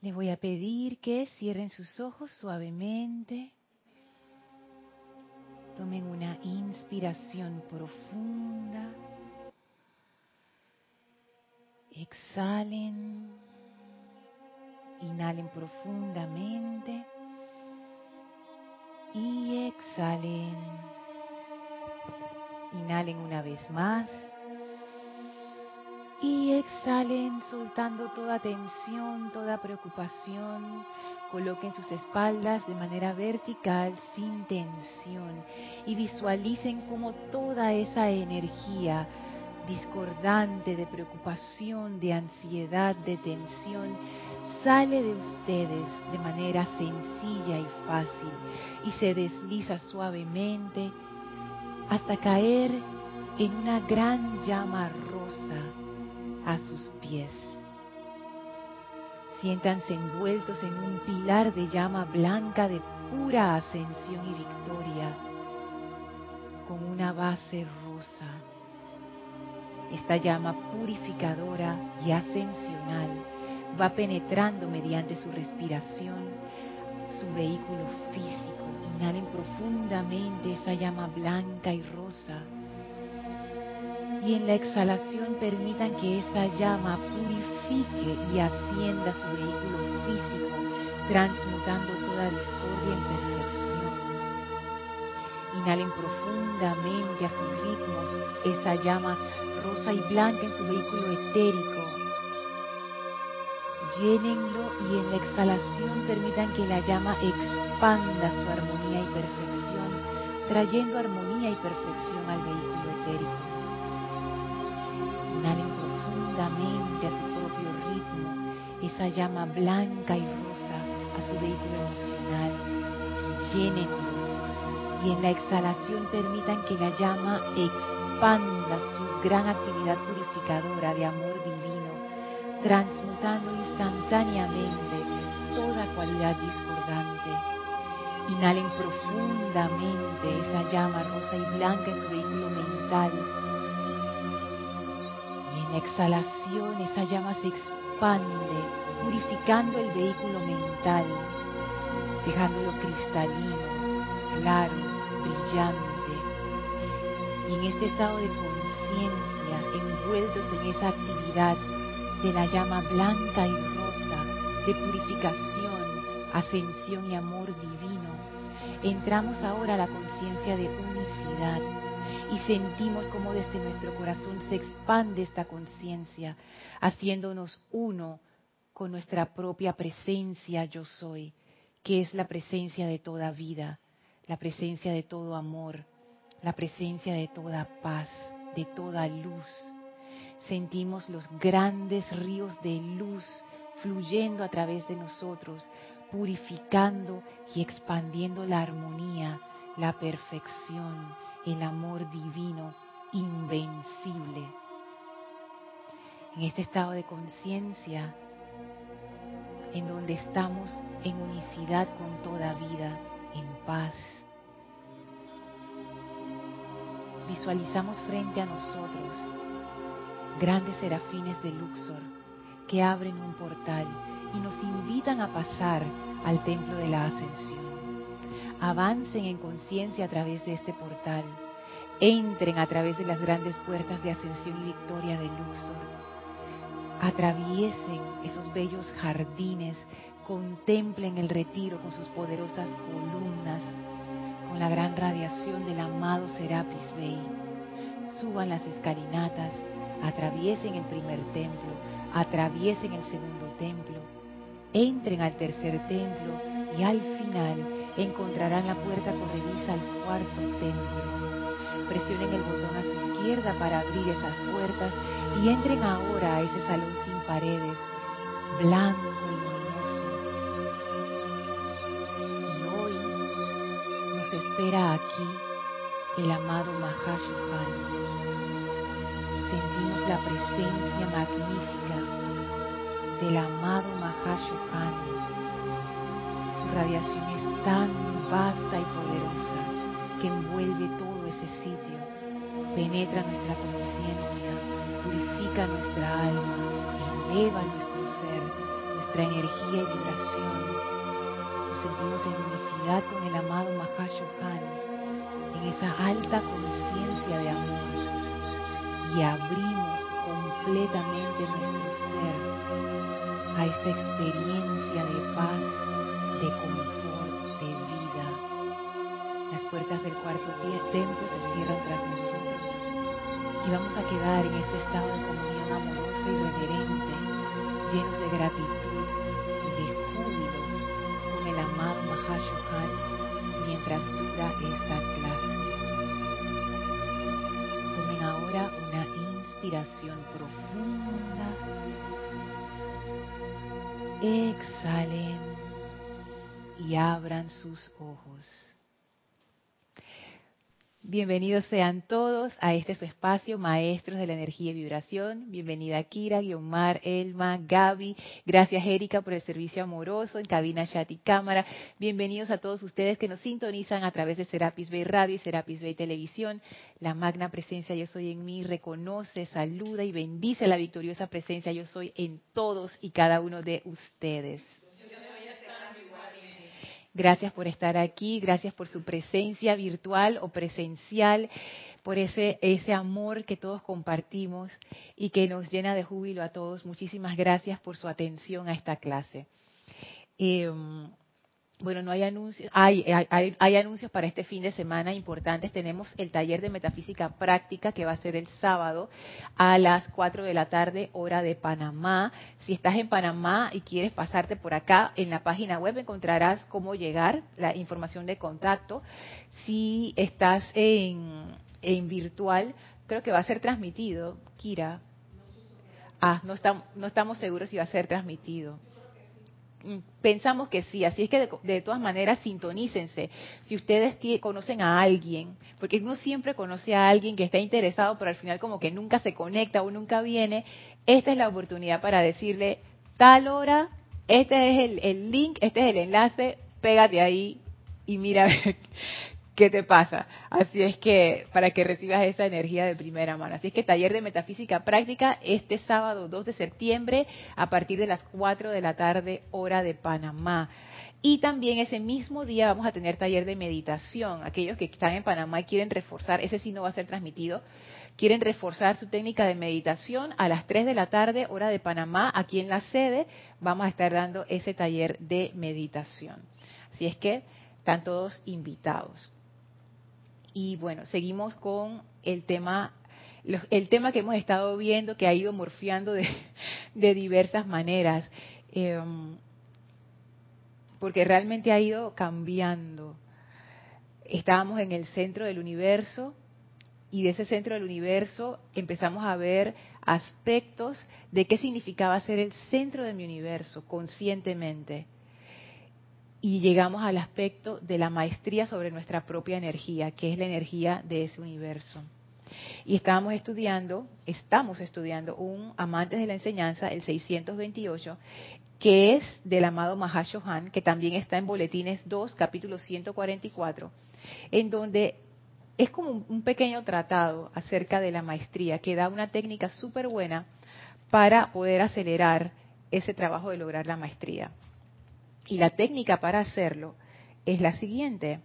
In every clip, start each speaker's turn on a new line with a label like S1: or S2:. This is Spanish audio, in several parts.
S1: Les voy a pedir que cierren sus ojos suavemente. Tomen una inspiración profunda. Exhalen. Inhalen profundamente. Y exhalen. Inhalen una vez más. Y exhalen soltando toda tensión, toda preocupación. Coloquen sus espaldas de manera vertical, sin tensión. Y visualicen como toda esa energía discordante de preocupación, de ansiedad, de tensión, sale de ustedes de manera sencilla y fácil y se desliza suavemente hasta caer en una gran llama rosa a sus pies. Siéntanse envueltos en un pilar de llama blanca de pura ascensión y victoria, con una base rosa. Esta llama purificadora y ascensional va penetrando mediante su respiración su vehículo físico. Inhalen profundamente esa llama blanca y rosa y en la exhalación permitan que esa llama purifique y ascienda su vehículo físico, transmutando toda discordia en perfección. Inhalen profundamente a sus ritmos esa llama rosa y blanca en su vehículo etérico. Llénenlo y en la exhalación permitan que la llama expanda su armonía y perfección, trayendo armonía y perfección al vehículo etérico. Esa llama blanca y rosa a su vehículo emocional. Llénenlo y en la exhalación permitan que la llama expanda su gran actividad purificadora de amor divino, transmutando instantáneamente toda cualidad discordante. Inhalen profundamente esa llama rosa y blanca en su vehículo mental exhalación esa llama se expande, purificando el vehículo mental, dejándolo cristalino, claro, brillante. Y en este estado de conciencia, envueltos en esa actividad de la llama blanca y rosa de purificación, ascensión y amor divino, entramos ahora a la conciencia de unicidad y sentimos como desde nuestro corazón se expande esta conciencia, haciéndonos uno con nuestra propia presencia yo soy, que es la presencia de toda vida, la presencia de todo amor, la presencia de toda paz, de toda luz. Sentimos los grandes ríos de luz fluyendo a través de nosotros, purificando y expandiendo la armonía, la perfección, el amor divino invencible. En este estado de conciencia, en donde estamos en unicidad con toda vida, en paz, visualizamos frente a nosotros grandes serafines de Luxor que abren un portal y nos invitan a pasar al templo de la ascensión avancen en conciencia a través de este portal, entren a través de las grandes puertas de ascensión y victoria de Luxor, atraviesen esos bellos jardines, contemplen el retiro con sus poderosas columnas, con la gran radiación del amado Serapis Bey, suban las escalinatas, atraviesen el primer templo, atraviesen el segundo templo, entren al tercer templo y al final encontrarán la puerta corrediza al cuarto templo. Presionen el botón a su izquierda para abrir esas puertas y entren ahora a ese salón sin paredes, blanco y luminoso. Y hoy nos espera aquí el amado Mahashohan. Sentimos la presencia magnífica del amado Mahashohan. Su radiación tan vasta y poderosa que envuelve todo ese sitio, penetra nuestra conciencia, purifica nuestra alma, eleva nuestro ser, nuestra energía y vibración. Nos sentimos en unicidad con el amado Mahashohan, en esa alta conciencia de amor. Y abrimos completamente nuestro ser a esta experiencia de paz, de confort, cuarto templo se cierran tras nosotros y vamos a quedar en este estado de comunión amorosa y reverente, llenos de gratitud y de júbilo con el amado Mahashohan mientras dura esta clase. Tomen ahora una inspiración profunda. Exhalen y abran sus ojos. Bienvenidos sean todos a este su espacio, Maestros de la Energía y Vibración. Bienvenida Kira, Guiomar, Elma, Gaby. Gracias Erika por el servicio amoroso en cabina, chat y cámara. Bienvenidos a todos ustedes que nos sintonizan a través de Serapis Bay Radio y Serapis Bay Televisión. La magna presencia Yo Soy en mí reconoce, saluda y bendice la victoriosa presencia Yo Soy en todos y cada uno de ustedes. Gracias por estar aquí, gracias por su presencia virtual o presencial, por ese, ese amor que todos compartimos y que nos llena de júbilo a todos. Muchísimas gracias por su atención a esta clase. Em, bueno, no hay anuncios, hay, hay, anuncios para este fin de semana importantes. Tenemos el taller de metafísica práctica que va a ser el sábado a las 4 de la tarde, hora de Panamá. Si estás en Panamá y quieres pasarte por acá, en la página web encontrarás cómo llegar, la información de contacto. Si estás en, en virtual, creo que va a ser transmitido, Kira. Ah, no, no estamos seguros si va a ser transmitido. Pensamos que sí, así es que de, todas maneras sintonícense. Si ustedes conocen a alguien, porque uno siempre conoce a alguien que está interesado, pero al final como que nunca se conecta o nunca viene, esta es la oportunidad para decirle tal hora, este es el, el link, este es el enlace, pégate ahí y mira qué te pasa. Así es que para que recibas esa energía de primera mano. Así es que taller de metafísica práctica este sábado 2 de septiembre a partir de las 4 de la tarde hora de Panamá. Y también ese mismo día vamos a tener taller de meditación. Aquellos que están en Panamá y quieren reforzar, ese sí no va a ser transmitido, quieren reforzar su técnica de meditación a las 3 de la tarde hora de Panamá, aquí en la sede, vamos a estar dando ese taller de meditación. Así es que están todos invitados. Y bueno, seguimos con el tema, el tema que hemos estado viendo que ha ido morfeando de, diversas maneras, em, porque realmente ha ido cambiando. Estábamos en el centro del universo y de ese centro del universo empezamos a ver aspectos de qué significaba ser el centro de mi universo conscientemente y llegamos al aspecto de la maestría sobre nuestra propia energía, que es la energía de ese universo. Y estábamos estudiando, estamos estudiando un Amantes de la Enseñanza, el 628, que es del amado Mahashohan, que también está en Boletines 2, capítulo 144, en donde es como un pequeño tratado acerca de la maestría, que da una técnica súper buena para poder acelerar ese trabajo de lograr la maestría. Y la técnica para hacerlo es la siguiente.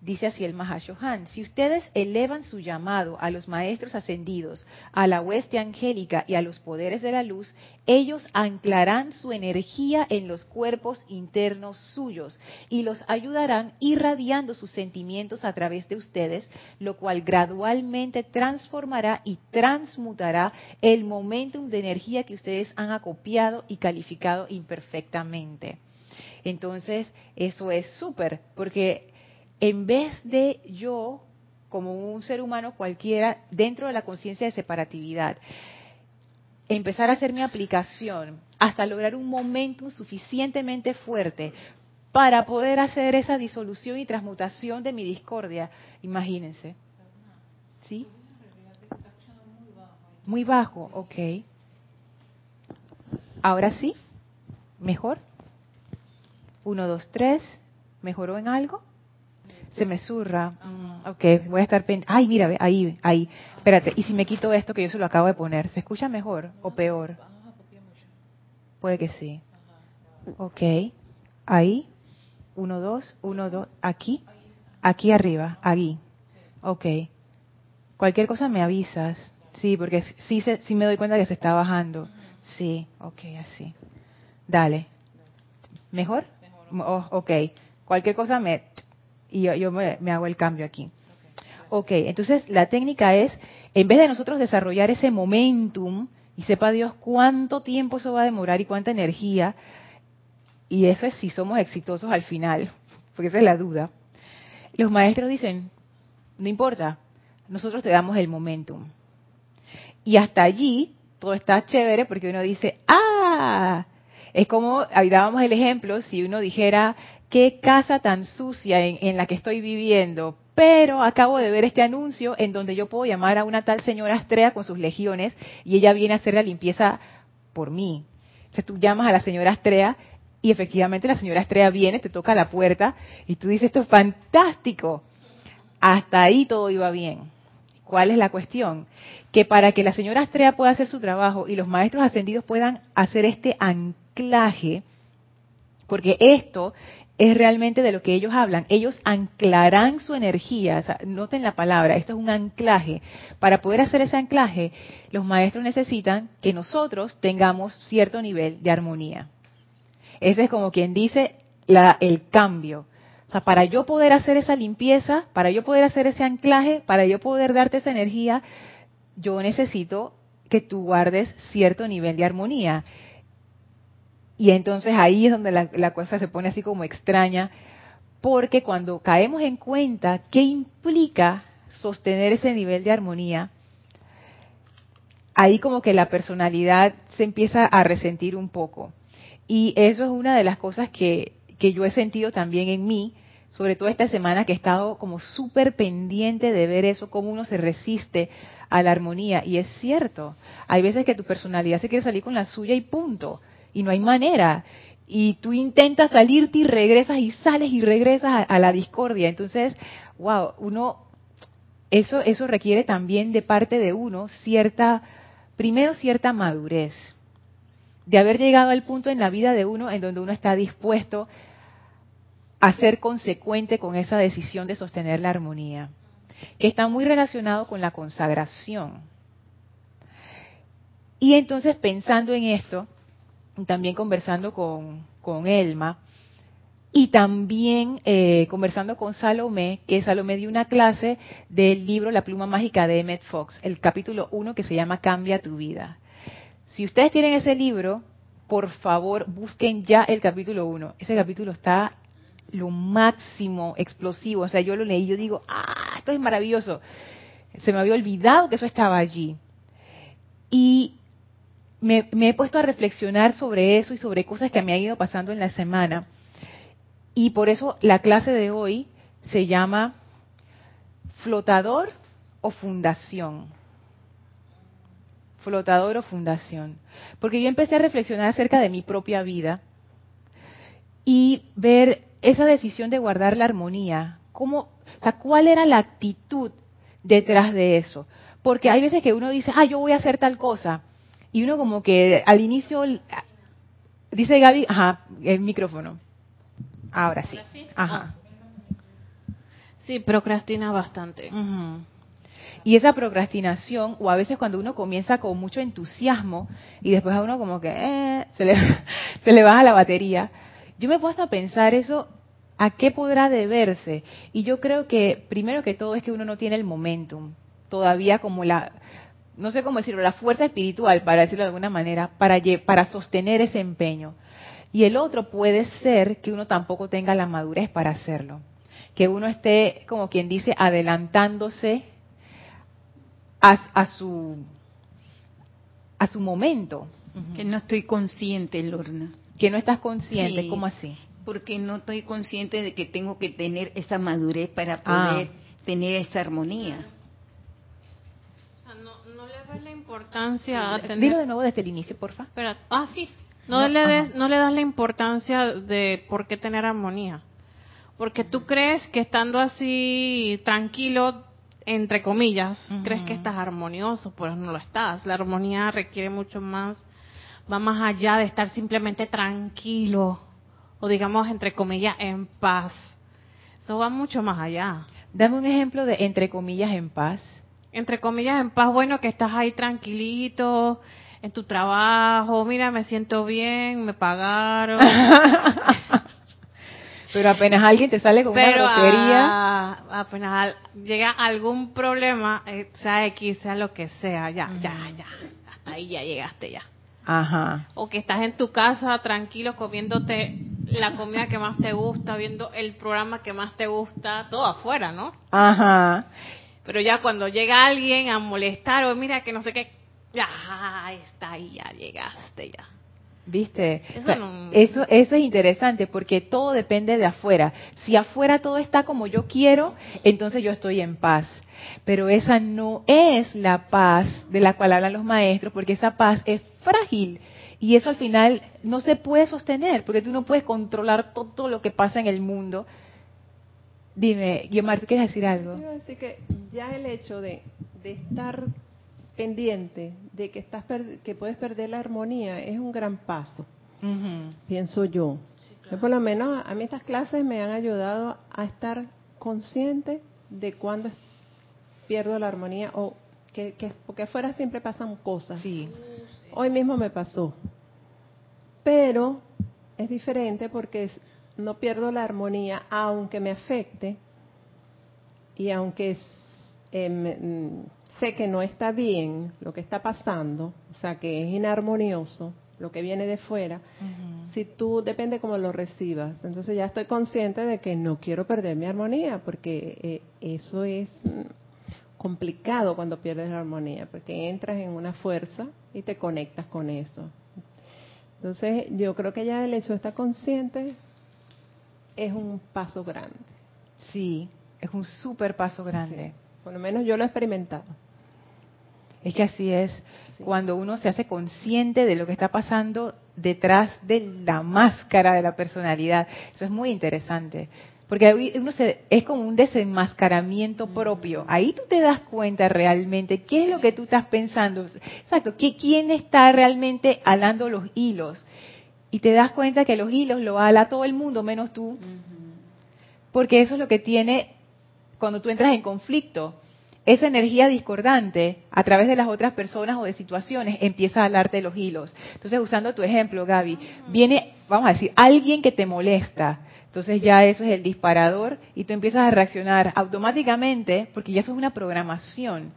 S1: Dice así el Mahashohan, si ustedes elevan su llamado a los maestros ascendidos, a la hueste angélica y a los poderes de la luz, ellos anclarán su energía en los cuerpos internos suyos y los ayudarán irradiando sus sentimientos a través de ustedes, lo cual gradualmente transformará y transmutará el momentum de energía que ustedes han acopiado y calificado imperfectamente. Entonces, eso es súper, porque en vez de yo, como un ser humano cualquiera, dentro de la conciencia de separatividad, empezar a hacer mi aplicación hasta lograr un momento suficientemente fuerte para poder hacer esa disolución y transmutación de mi discordia, imagínense. ¿Sí? Muy bajo, ok. Ahora sí, mejor. Uno, dos, tres. ¿Mejoró en algo? Se me surra. Mm, ok, voy a estar pendiente. Ay, mira, ahí, ahí. Espérate, ¿y si me quito esto que yo se lo acabo de poner? ¿Se escucha mejor o peor? Puede que sí. Ok. Ahí. Uno, dos, uno, dos. Aquí. Aquí arriba. Aquí. Ok. Cualquier cosa me avisas. Sí, porque sí, sí me doy cuenta que se está bajando. Sí, ok, así. Dale. ¿Mejor? Oh, ok. Cualquier cosa me... Y yo, me, me hago el cambio aquí. Ok, entonces la técnica es, en vez de nosotros desarrollar ese momentum, y sepa Dios cuánto tiempo eso va a demorar y cuánta energía, y eso es si somos exitosos al final, porque esa es la duda. Los maestros dicen, no importa, nosotros te damos el momentum. Y hasta allí todo está chévere porque uno dice, ah, es como, ahí dábamos el ejemplo, si uno dijera, qué casa tan sucia en, la que estoy viviendo, pero acabo de ver este anuncio en donde yo puedo llamar a una tal señora Astrea con sus legiones y ella viene a hacer la limpieza por mí. Entonces tú llamas a la señora Astrea y efectivamente la señora Astrea viene, te toca la puerta y tú dices, esto es fantástico. Hasta ahí todo iba bien. ¿Cuál es la cuestión? Que para que la señora Astrea pueda hacer su trabajo y los maestros ascendidos puedan hacer este porque esto es realmente de lo que ellos hablan. Ellos anclarán su energía, noten la palabra, esto es un anclaje. Para poder hacer ese anclaje, los maestros necesitan que nosotros tengamos cierto nivel de armonía. Ese es como quien dice el cambio. O sea, para yo poder hacer esa limpieza, para yo poder hacer ese anclaje, para yo poder darte esa energía, yo necesito que tú guardes cierto nivel de armonía. Y entonces ahí es donde la, cosa se pone así como extraña, porque cuando caemos en cuenta qué implica sostener ese nivel de armonía, ahí como que la personalidad se empieza a resentir un poco. Y eso es una de las cosas que, que yo he sentido también en mí, sobre todo esta semana que he estado como súper pendiente de ver eso, cómo uno se resiste a la armonía. Y es cierto, hay veces que tu personalidad se quiere salir con la suya y punto, y no hay manera. Y tú intentas salirte y regresas y sales y regresas a, la discordia. Entonces, wow, uno, eso, eso requiere también de parte de uno cierta, primero cierta madurez, de haber llegado al punto en la vida de uno en donde uno está dispuesto a ser consecuente con esa decisión de sostener la armonía, que está muy relacionado con la consagración. Y entonces pensando en esto, también conversando con, con Elma, y también eh, conversando con Salomé, que Salomé dio una clase del libro La pluma mágica de Emmett Fox, el capítulo 1 que se llama Cambia tu vida. Si ustedes tienen ese libro, por favor busquen ya el capítulo 1. Ese capítulo está lo máximo explosivo. O sea, yo lo leí, yo digo, ah, esto es maravilloso. Se me había olvidado que eso estaba allí. Y me, he puesto a reflexionar sobre eso y sobre cosas que me han ido pasando en la semana. Y por eso la clase de hoy se llama flotador o fundación. Flotador o fundación. Porque yo empecé a reflexionar acerca de mi propia vida y ver esa decisión de guardar la armonía, ¿cómo, o sea, ¿cuál era la actitud detrás de eso? Porque hay veces que uno dice, ah, yo voy a hacer tal cosa, y uno como que al inicio, dice Gaby, ajá, el micrófono. Ahora sí. Ajá.
S2: Sí, procrastina bastante.
S1: Y esa procrastinación, o a veces cuando uno comienza con mucho entusiasmo y después a uno como que eh, se, le, se le baja la batería, yo me he puesto a pensar eso, ¿a qué podrá deberse? Y yo creo que primero que todo es que uno no tiene el momentum, todavía como la, no sé cómo decirlo, la fuerza espiritual, para decirlo de alguna manera, para, para sostener ese empeño. Y el otro puede ser que uno tampoco tenga la madurez para hacerlo, que uno esté, como quien dice, adelantándose a, su a su momento.
S2: Que no estoy consciente, Lorna
S1: que no estás consciente, ¿cómo así?
S2: Porque no estoy consciente de que tengo que tener esa madurez para ah. poder tener esa armonía.
S3: O sea, no, le das la importancia a
S1: tener... Dilo de nuevo desde el inicio, porfa.
S3: Espera. Ah, sí. No, le des, no le das la importancia de por qué tener armonía. Porque tú crees que estando así tranquilo, entre comillas, crees que estás armonioso, pero no lo estás. La armonía requiere mucho más va más allá de estar simplemente tranquilo o digamos entre comillas en paz. Eso va mucho más allá.
S1: Dame un ejemplo de entre comillas en paz.
S3: Entre comillas en paz, bueno, que estás ahí tranquilito en tu trabajo, mira, me siento bien, me pagaron.
S1: Pero apenas alguien te sale con una grosería.
S3: apenas llega algún problema, eh, sea X, sea lo que sea, ya, ya, ya. Hasta ahí ya llegaste ya.
S1: Ajá.
S3: O que estás en tu casa tranquilo comiéndote la comida que más te gusta, viendo el programa que más te gusta, todo afuera, ¿no?
S1: Ajá.
S3: Pero ya cuando llega alguien a molestar o mira que no sé qué, ya está ahí, ya llegaste ya.
S1: ¿Viste? Eso, eso, es interesante porque todo depende de afuera. Si afuera todo está como yo quiero, entonces yo estoy en paz. Pero esa no es la paz de la cual hablan los maestros, porque esa paz es frágil. Y eso al final no se puede sostener, porque tú no puedes controlar todo lo que pasa en el mundo. Dime, Guillermo, quieres decir algo?
S4: decir que ya el hecho de, de estar pendiente de que estás que puedes perder la armonía es un gran paso, pienso yo. Por lo menos a mí estas clases me han ayudado a estar consciente de cuando pierdo la armonía o que, porque afuera siempre pasan cosas.
S1: Sí.
S4: Hoy mismo me pasó, pero es diferente porque no pierdo la armonía aunque me afecte y aunque eh, sé que no está bien lo que está pasando, o sea, que es inarmonioso lo que viene de fuera, si tú depende cómo lo recibas. Entonces ya estoy consciente de que no quiero perder mi armonía, porque eh, eso es complicado cuando pierdes la armonía, porque entras en una fuerza y te conectas con eso. Entonces yo creo que ya el hecho de estar consciente es un paso grande.
S1: Sí, es un súper paso grande.
S4: Por lo menos yo lo he experimentado.
S1: Es que así es, cuando uno se hace consciente de lo que está pasando detrás de la máscara de la personalidad. Eso es muy interesante. Porque uno se, es como un desenmascaramiento propio. Ahí tú te das cuenta realmente qué es lo que tú estás pensando. Exacto, que, quién está realmente alando los hilos. Y te das cuenta que los hilos lo ala todo el mundo menos tú. Porque eso es lo que tiene cuando tú entras en conflicto esa energía discordante a través de las otras personas o de situaciones empieza a alarte los hilos. Entonces, usando tu ejemplo, Gaby, viene, vamos a decir, alguien que te molesta. Entonces ya eso es el disparador y tú empiezas a reaccionar automáticamente, porque ya eso es una programación.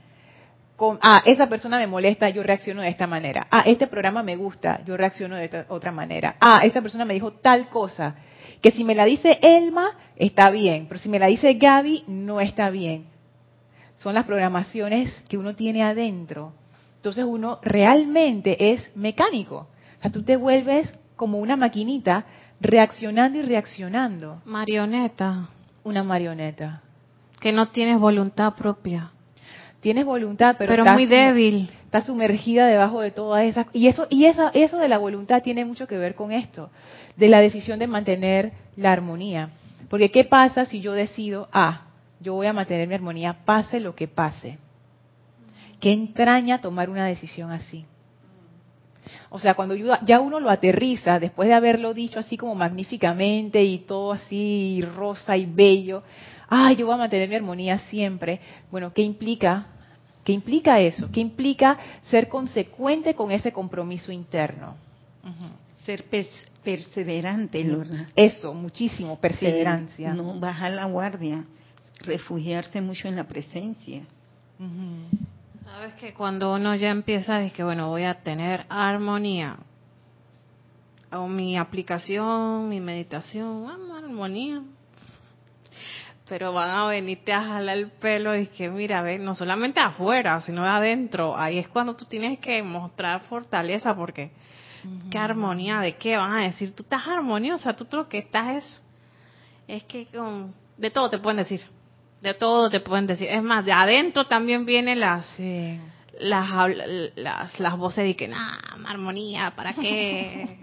S1: Con, ah, esa persona me molesta, yo reacciono de esta manera. Ah, este programa me gusta, yo reacciono de esta, otra manera. Ah, esta persona me dijo tal cosa, que si me la dice Elma, está bien, pero si me la dice Gaby, no está bien son las programaciones que uno tiene adentro. Entonces uno realmente es mecánico. O sea, tú te vuelves como una maquinita reaccionando y reaccionando.
S3: Marioneta.
S1: Una marioneta.
S3: Que no tienes voluntad propia.
S1: Tienes voluntad, pero,
S3: pero muy débil.
S1: Está sumergida debajo de todas esas y eso y esa, eso de la voluntad tiene mucho que ver con esto, de la decisión de mantener la armonía. Porque qué pasa si yo decido, ah, yo voy a mantener mi armonía pase lo que pase. ¿Qué entraña tomar una decisión así? O sea, cuando ya uno lo aterriza, después de haberlo dicho así como magníficamente y todo así rosa y bello, ay, yo voy a mantener mi armonía siempre. Bueno, ¿qué implica? ¿Qué implica eso? ¿Qué implica ser consecuente con ese compromiso interno?
S2: Ser perseverante, Lorna.
S1: Eso, muchísimo, perseverancia.
S2: no bajar la guardia refugiarse mucho en la presencia.
S3: Sabes que cuando uno ya empieza, es que bueno, voy a tener armonía. Hago mi aplicación, mi meditación, armonía. Pero van a venirte a jalar el pelo y que mira, ve, no solamente afuera, sino adentro. Ahí es cuando tú tienes que mostrar fortaleza porque qué armonía, de qué van a decir, tú estás armoniosa, tú lo que estás es, es que con, de todo te pueden decir de todo te pueden decir. Es más, de adentro también vienen las, las, las, voces de que, nah, armonía, ¿para qué?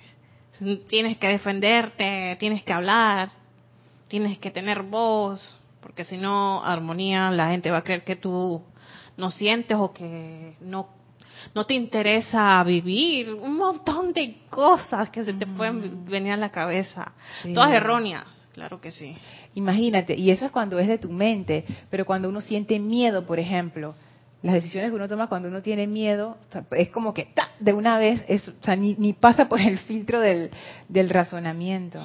S3: tienes que defenderte, tienes que hablar, tienes que tener voz, porque si no, armonía, la gente va a creer que tú no sientes o que no no te interesa vivir, un montón de cosas que se te pueden venir a la cabeza,
S1: Sí.
S3: todas erróneas, claro que sí.
S1: Imagínate, y eso es cuando es de tu mente, pero cuando uno siente miedo, por ejemplo, las decisiones que uno toma cuando uno tiene miedo, es como que ¡ta! de una vez, es, o sea, ni, ni pasa por el filtro del, del razonamiento.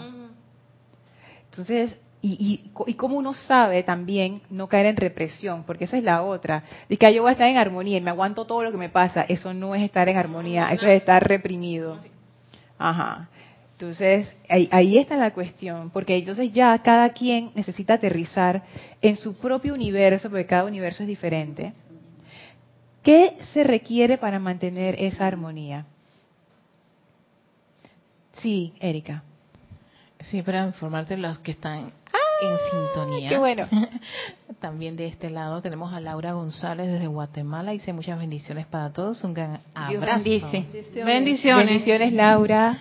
S1: Entonces, y, y, co- y cómo uno sabe también no caer en represión, porque esa es la otra, de que ah, yo voy a estar en armonía y me aguanto todo lo que me pasa, eso no es estar en armonía, eso es estar reprimido. Ajá. Entonces, ahí, ahí está la cuestión, porque entonces ya cada quien necesita aterrizar en su propio universo, porque cada universo es diferente. ¿Qué se requiere para mantener esa armonía? Sí, Erika.
S5: Sí, para informarte los que están en sintonía.
S1: qué bueno.
S5: También de este lado tenemos a Laura González desde Guatemala. Dice muchas bendiciones para todos. Un gran
S2: Dios
S5: abrazo.
S2: bendice.
S3: Bendiciones.
S1: Bendiciones, Laura.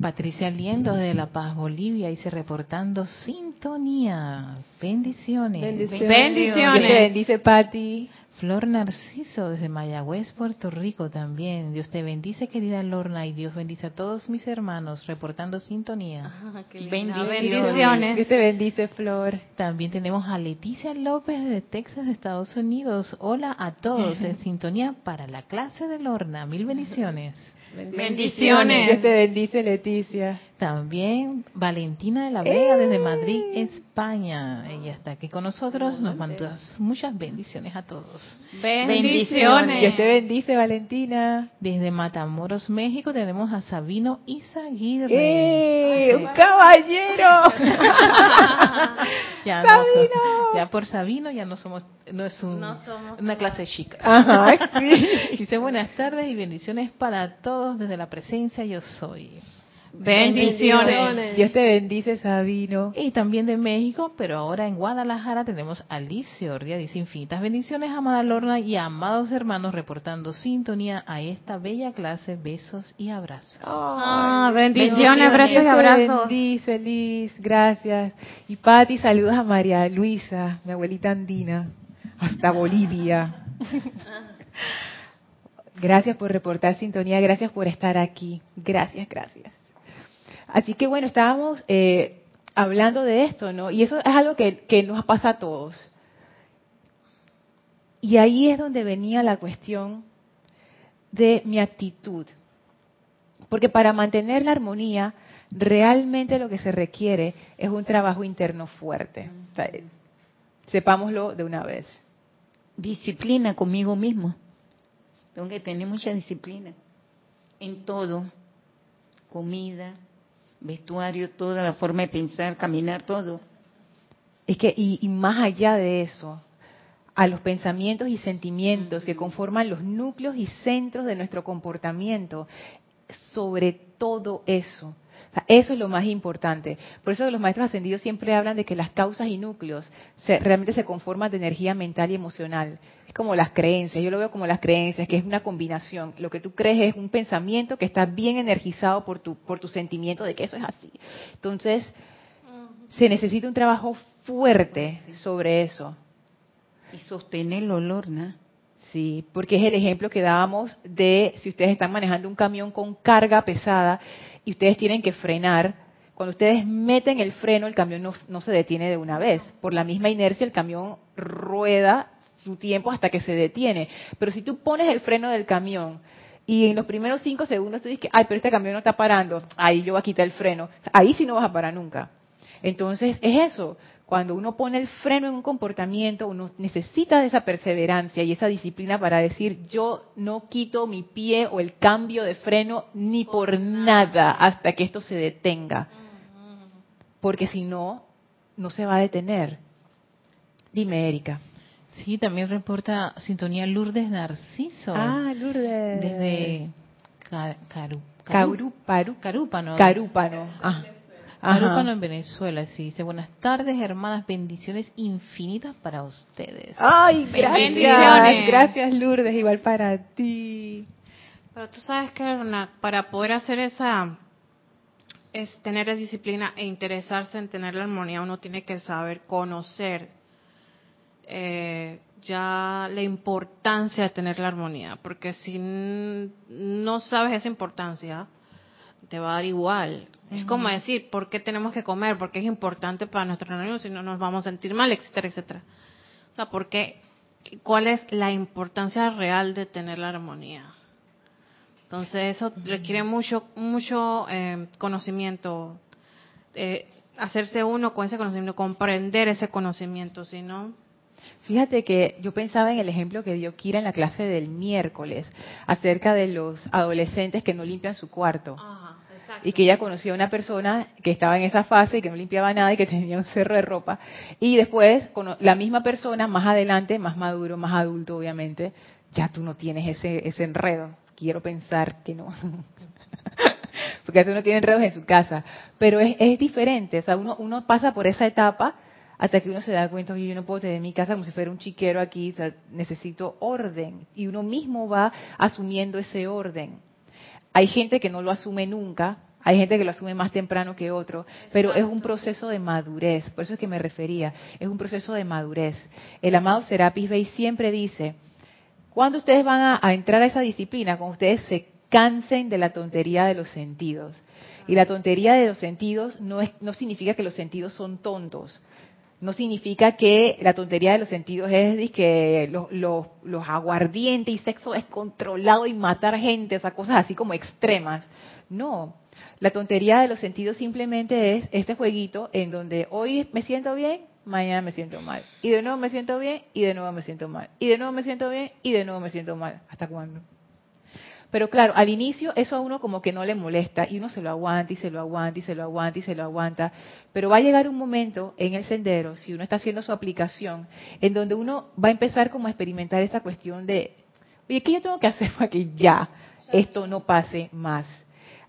S5: Patricia Liendo desde La Paz, Bolivia. Dice reportando sintonía. Bendiciones.
S4: Bendiciones.
S3: Bendiciones.
S1: Dios te bendice.
S5: Flor Narciso desde Mayagüez, Puerto Rico también. Dios te bendice, querida Lorna, y Dios bendice a todos mis hermanos, reportando sintonía.
S2: Bendiciones.
S3: Bendiciones.
S1: Dios te bendice, Flor.
S5: También tenemos a Leticia López de Texas, Estados Unidos. Hola a todos, en sintonía para la clase de Lorna. Mil bendiciones.
S3: Bendiciones.
S1: Dios te bendice, Leticia.
S5: También Valentina de la Vega desde Madrid, España. Ella está aquí con nosotros, nos manda muchas bendiciones a todos.
S3: Bendiciones.
S1: Dios te bendice, Valentina.
S5: Desde Matamoros, México, tenemos a Sabino Izaguirre.
S1: ¡Eh! ¡Un caballero!
S5: Ya, no
S1: Sabino.
S5: ya por Sabino ya no somos, no es un-
S3: No somos
S5: una clase de chicas.
S1: Ajá, sí.
S5: Dice buenas tardes y bendiciones para todos desde la presencia yo soy.
S3: Bendiciones.
S1: Dios te bendice, Sabino.
S5: Y también de México, pero ahora en Guadalajara tenemos a Alicia Orria. Dice infinitas bendiciones, amada Lorna y amados hermanos, reportando sintonía a esta bella clase. Besos y abrazos.
S3: Ah, bendiciones, abrazos y
S1: te
S3: abrazos.
S1: bendice, Liz. Gracias. Y Patti, saludos a María Luisa, mi abuelita andina, hasta Bolivia. Gracias por reportar sintonía, gracias por estar aquí. Gracias, gracias. Así que bueno, estábamos eh, hablando de esto, ¿no? Y eso es algo que, que nos pasa a todos. Y ahí es donde venía la cuestión de mi actitud. Porque para mantener la armonía, realmente lo que se requiere es un trabajo interno fuerte. O sea, sepámoslo de una vez.
S2: Disciplina conmigo mismo. Tengo que tener mucha disciplina en todo. Comida, vestuario, toda la forma de pensar, caminar, todo.
S1: Es que, y, y más allá de eso, a los pensamientos y sentimientos que conforman los núcleos y centros de nuestro comportamiento, sobre todo eso. Sea, eso es lo más importante. Por eso los maestros ascendidos siempre hablan de que las causas y núcleos se- realmente se conforman de energía mental y emocional. Es como las creencias, yo lo veo como las creencias, que es una combinación. Lo que tú crees es un pensamiento que está bien energizado por tu, por tu sentimiento de que eso es así. Entonces, se necesita un trabajo fuerte sobre eso.
S2: Y sostener el olor, ¿no?
S1: Sí, porque es el ejemplo que dábamos de si ustedes están manejando un camión con carga pesada y ustedes tienen que frenar, cuando ustedes meten el freno, el camión no, se detiene de una vez. Por la misma inercia, el camión rueda su tiempo hasta que se detiene. Pero si tú pones el freno del camión y en los primeros cinco segundos tú dices, ay, pero este camión no está parando, ahí yo voy a quitar el freno, ahí sí no vas a parar nunca. Entonces, es eso. Cuando uno pone el freno en un comportamiento, uno necesita de esa perseverancia y esa disciplina para decir, yo no quito mi pie o el cambio de freno ni por nada hasta que esto se detenga. Porque si no, no se va a detener. Dime, Erika.
S5: Sí, también reporta sintonía Lourdes Narciso.
S1: Ah, Lourdes.
S5: desde Ca- Caru-
S1: Caru- Paru-
S5: Carúpano.
S1: Carúpano. Ah. Ajá.
S5: Carúpano en Venezuela, sí. Dice, buenas tardes, hermanas, bendiciones infinitas para ustedes.
S1: Ay, gracias.
S3: Bendiciones.
S1: Gracias, Lourdes. Igual para ti.
S3: Pero tú sabes que para poder hacer esa, es tener esa disciplina e interesarse en tener la armonía, uno tiene que saber conocer. Eh, ya la importancia de tener la armonía, porque si no sabes esa importancia, te va a dar igual. Es como decir, ¿por qué tenemos que comer? Porque es importante para nuestro organismo, si no nos vamos a sentir mal, etcétera, etcétera. O sea, ¿por qué? ¿Cuál es la importancia real de tener la armonía? Entonces eso requiere mucho, mucho eh, conocimiento, eh, hacerse uno con ese conocimiento, comprender ese conocimiento, si no...
S1: Fíjate que yo pensaba en el ejemplo que dio Kira en la clase del miércoles acerca de los adolescentes que no limpian su cuarto. Y que ella conocía a una persona que estaba en esa fase y que no limpiaba nada y que tenía un cerro de ropa. Y después, la misma persona, más adelante, más maduro, más adulto, obviamente, ya tú no tienes ese, ese enredo. Quiero pensar que no. Porque tú no tiene enredos en su casa. Pero es, es diferente. O sea, uno, uno pasa por esa etapa hasta que uno se da cuenta, oye, yo no puedo tener mi casa como si fuera un chiquero aquí, necesito orden. Y uno mismo va asumiendo ese orden. Hay gente que no lo asume nunca, hay gente que lo asume más temprano que otro, pero es un proceso de madurez, por eso es que me refería, es un proceso de madurez. El amado Serapis Bey siempre dice, cuando ustedes van a, a entrar a esa disciplina? Cuando ustedes se cansen de la tontería de los sentidos. Y la tontería de los sentidos no, es, no significa que los sentidos son tontos no significa que la tontería de los sentidos es que los, los, aguardientes y sexo es controlado y matar gente, o sea, cosas así como extremas. No, la tontería de los sentidos simplemente es este jueguito en donde hoy me siento bien, mañana me siento mal. Y de nuevo me siento bien, y de nuevo me siento mal. Y de nuevo me siento bien, y de nuevo me siento mal. ¿Hasta cuándo? Pero claro, al inicio eso a uno como que no le molesta y uno se lo aguanta y se lo aguanta y se lo aguanta y se lo aguanta. Pero va a llegar un momento en el sendero, si uno está haciendo su aplicación, en donde uno va a empezar como a experimentar esta cuestión de, oye, ¿qué yo tengo que hacer para que ya esto no pase más?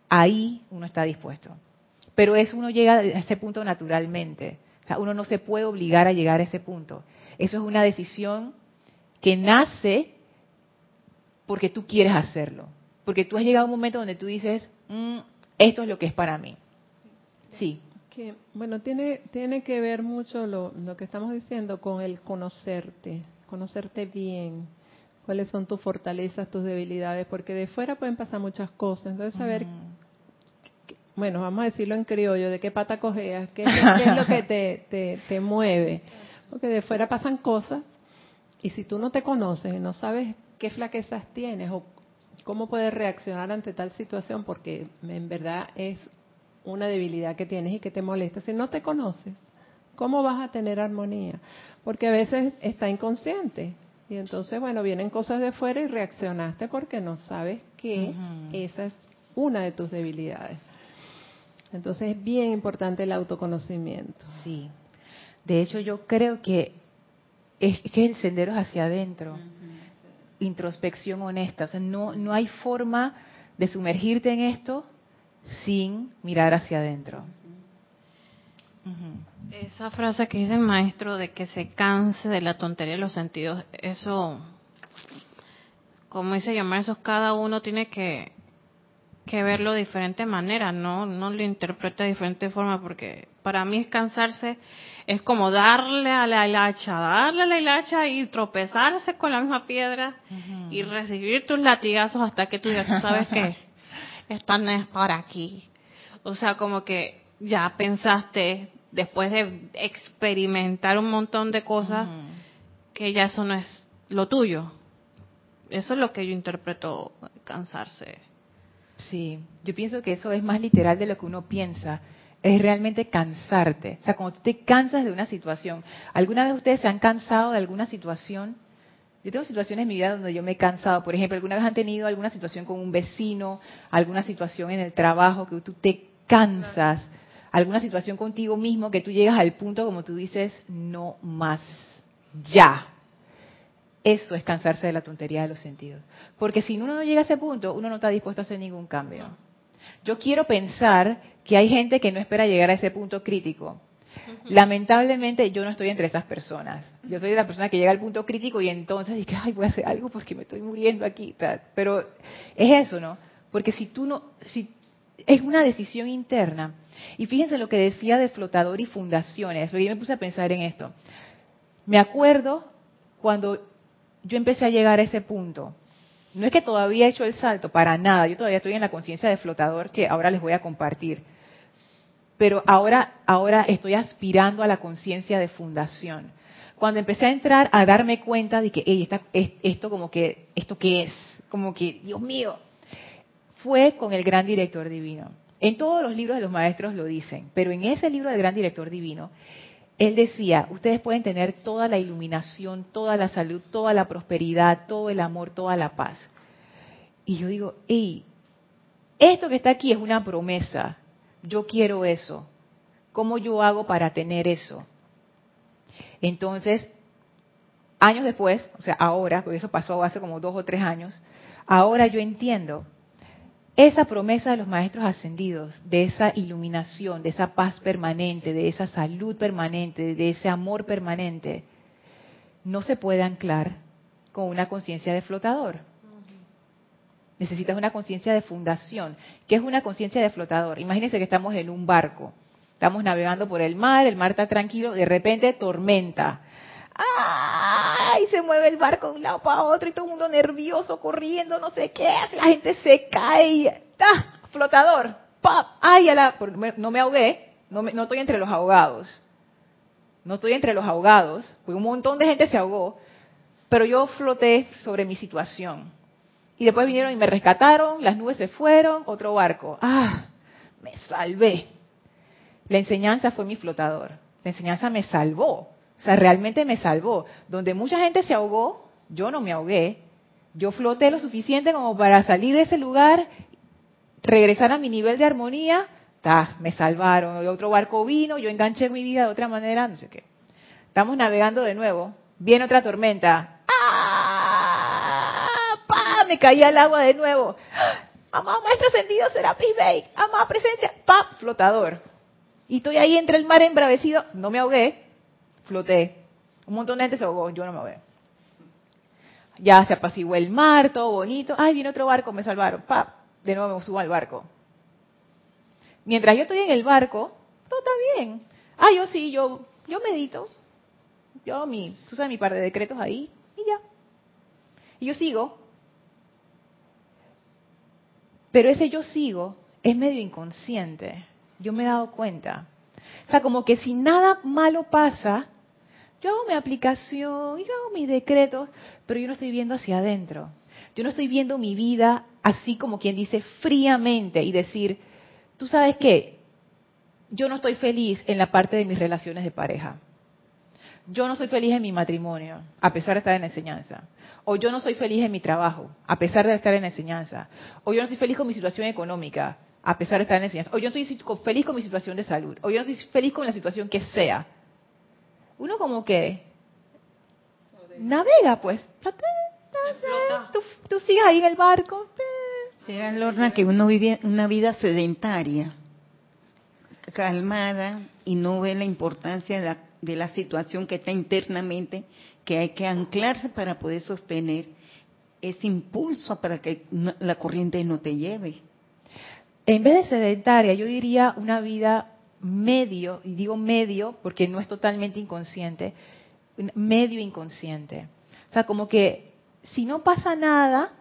S1: Ahí uno está dispuesto. Pero eso uno llega a ese punto naturalmente. O sea, uno no se puede obligar a llegar a ese punto. Eso es una decisión que nace porque tú quieres hacerlo. Porque tú has llegado a un momento donde tú dices, mm, esto es lo que es para mí. Sí.
S4: Que, bueno, tiene, tiene que ver mucho lo, lo que estamos diciendo con el conocerte, conocerte bien, cuáles son tus fortalezas, tus debilidades, porque de fuera pueden pasar muchas cosas. Entonces, saber, bueno, vamos a decirlo en criollo, de qué pata cojeas, qué, es lo que te, te, te mueve. Porque de fuera pasan cosas y si tú no te conoces y no sabes qué flaquezas tienes o cómo puedes reaccionar ante tal situación, porque en verdad es una debilidad que tienes y que te molesta. Si no te conoces, ¿cómo vas a tener armonía? Porque a veces está inconsciente. Y entonces, bueno, vienen cosas de fuera y reaccionaste porque no sabes que esa es una de tus debilidades. Entonces es bien importante el autoconocimiento.
S1: Sí. De hecho, yo creo que es que el sendero es hacia adentro introspección honesta. O sea, no, no hay forma de sumergirte en esto sin mirar hacia adentro.
S3: Esa frase que dice el maestro de que se canse de la tontería de los sentidos, eso, como dice llamar eso, cada uno tiene que, que verlo de diferente manera, no, no lo interpreta de diferente forma, porque para mí es cansarse es como darle a la hilacha, darle a la hilacha y tropezarse con la misma piedra y recibir tus latigazos hasta que tú ya tú sabes que esta no es para aquí. O sea, como que ya pensaste, después de experimentar un montón de cosas, que ya eso no es lo tuyo. Eso es lo que yo interpreto cansarse.
S1: Sí, yo pienso que eso es más literal de lo que uno piensa es realmente cansarte. O sea, cuando te cansas de una situación. ¿Alguna vez ustedes se han cansado de alguna situación? Yo tengo situaciones en mi vida donde yo me he cansado. Por ejemplo, ¿alguna vez han tenido alguna situación con un vecino, alguna situación en el trabajo que tú te cansas? ¿Alguna situación contigo mismo que tú llegas al punto como tú dices, no más, ya? Eso es cansarse de la tontería de los sentidos. Porque si uno no llega a ese punto, uno no está dispuesto a hacer ningún cambio. Yo quiero pensar que hay gente que no espera llegar a ese punto crítico. Lamentablemente yo no estoy entre esas personas. Yo soy de la persona que llega al punto crítico y entonces dice, ay, voy a hacer algo porque me estoy muriendo aquí. Pero es eso, ¿no? Porque si tú no, si es una decisión interna. Y fíjense lo que decía de flotador y fundaciones, porque yo me puse a pensar en esto. Me acuerdo cuando yo empecé a llegar a ese punto, no es que todavía he hecho el salto, para nada, yo todavía estoy en la conciencia de flotador que ahora les voy a compartir. Pero ahora, ahora estoy aspirando a la conciencia de fundación. Cuando empecé a entrar a darme cuenta de que, hey, esto como que, ¿esto qué es? Como que, Dios mío, fue con el gran director divino. En todos los libros de los maestros lo dicen, pero en ese libro del gran director divino, él decía, ustedes pueden tener toda la iluminación, toda la salud, toda la prosperidad, todo el amor, toda la paz. Y yo digo, hey, esto que está aquí es una promesa. Yo quiero eso. ¿Cómo yo hago para tener eso? Entonces, años después, o sea, ahora, porque eso pasó hace como dos o tres años, ahora yo entiendo esa promesa de los maestros ascendidos, de esa iluminación, de esa paz permanente, de esa salud permanente, de ese amor permanente, no se puede anclar con una conciencia de flotador. Necesitas una conciencia de fundación. ¿Qué es una conciencia de flotador? Imagínense que estamos en un barco, estamos navegando por el mar, el mar está tranquilo, de repente tormenta. ¡Ay! Se mueve el barco de un lado para otro y todo el mundo nervioso, corriendo, no sé qué, la gente se cae. ¡Ah! Flotador. ¡Pap! ¡Ay! no me ahogué, no, no estoy entre los ahogados. No estoy entre los ahogados, un montón de gente se ahogó, pero yo floté sobre mi situación. Y después vinieron y me rescataron, las nubes se fueron, otro barco. ¡Ah! Me salvé. La enseñanza fue mi flotador. La enseñanza me salvó. O sea, realmente me salvó. Donde mucha gente se ahogó, yo no me ahogué. Yo floté lo suficiente como para salir de ese lugar, regresar a mi nivel de armonía. Ta, me salvaron. Otro barco vino, yo enganché mi vida de otra manera, no sé qué. Estamos navegando de nuevo. Viene otra tormenta. ¡Ah! ¡Pah! Me caía al agua de nuevo. Amado maestro sentido será Bay. Amada presencia. ¡Pah! Flotador. Y estoy ahí entre el mar embravecido. No me ahogué floté. Un montón de gente se ahogó, yo no me ahogué. Ya se apaciguó el mar, todo bonito. Ay, viene otro barco, me salvaron. ¡Pap! De nuevo me subo al barco. Mientras yo estoy en el barco, todo está bien. Ah, yo sí, yo, yo medito. Yo mi, tú sabes mi par de decretos ahí y ya. Y yo sigo. Pero ese yo sigo es medio inconsciente. Yo me he dado cuenta. O sea, como que si nada malo pasa, yo hago mi aplicación, yo hago mis decretos, pero yo no estoy viendo hacia adentro. Yo no estoy viendo mi vida así como quien dice fríamente y decir, tú sabes qué, yo no estoy feliz en la parte de mis relaciones de pareja. Yo no soy feliz en mi matrimonio, a pesar de estar en enseñanza. O yo no soy feliz en mi trabajo, a pesar de estar en enseñanza. O yo no estoy feliz con mi situación económica, a pesar de estar en enseñanza. O yo no estoy feliz con mi situación de salud. O yo no estoy feliz con la situación que sea uno como que navega, pues. Tú, tú sigues ahí en el barco.
S2: Será, Lorna, que uno vive una vida sedentaria, calmada, y no ve la importancia de la, de la situación que está internamente, que hay que anclarse para poder sostener ese impulso para que la corriente no te lleve.
S1: En vez de sedentaria, yo diría una vida medio, y digo medio porque no es totalmente inconsciente, medio inconsciente. O sea, como que si no pasa nada,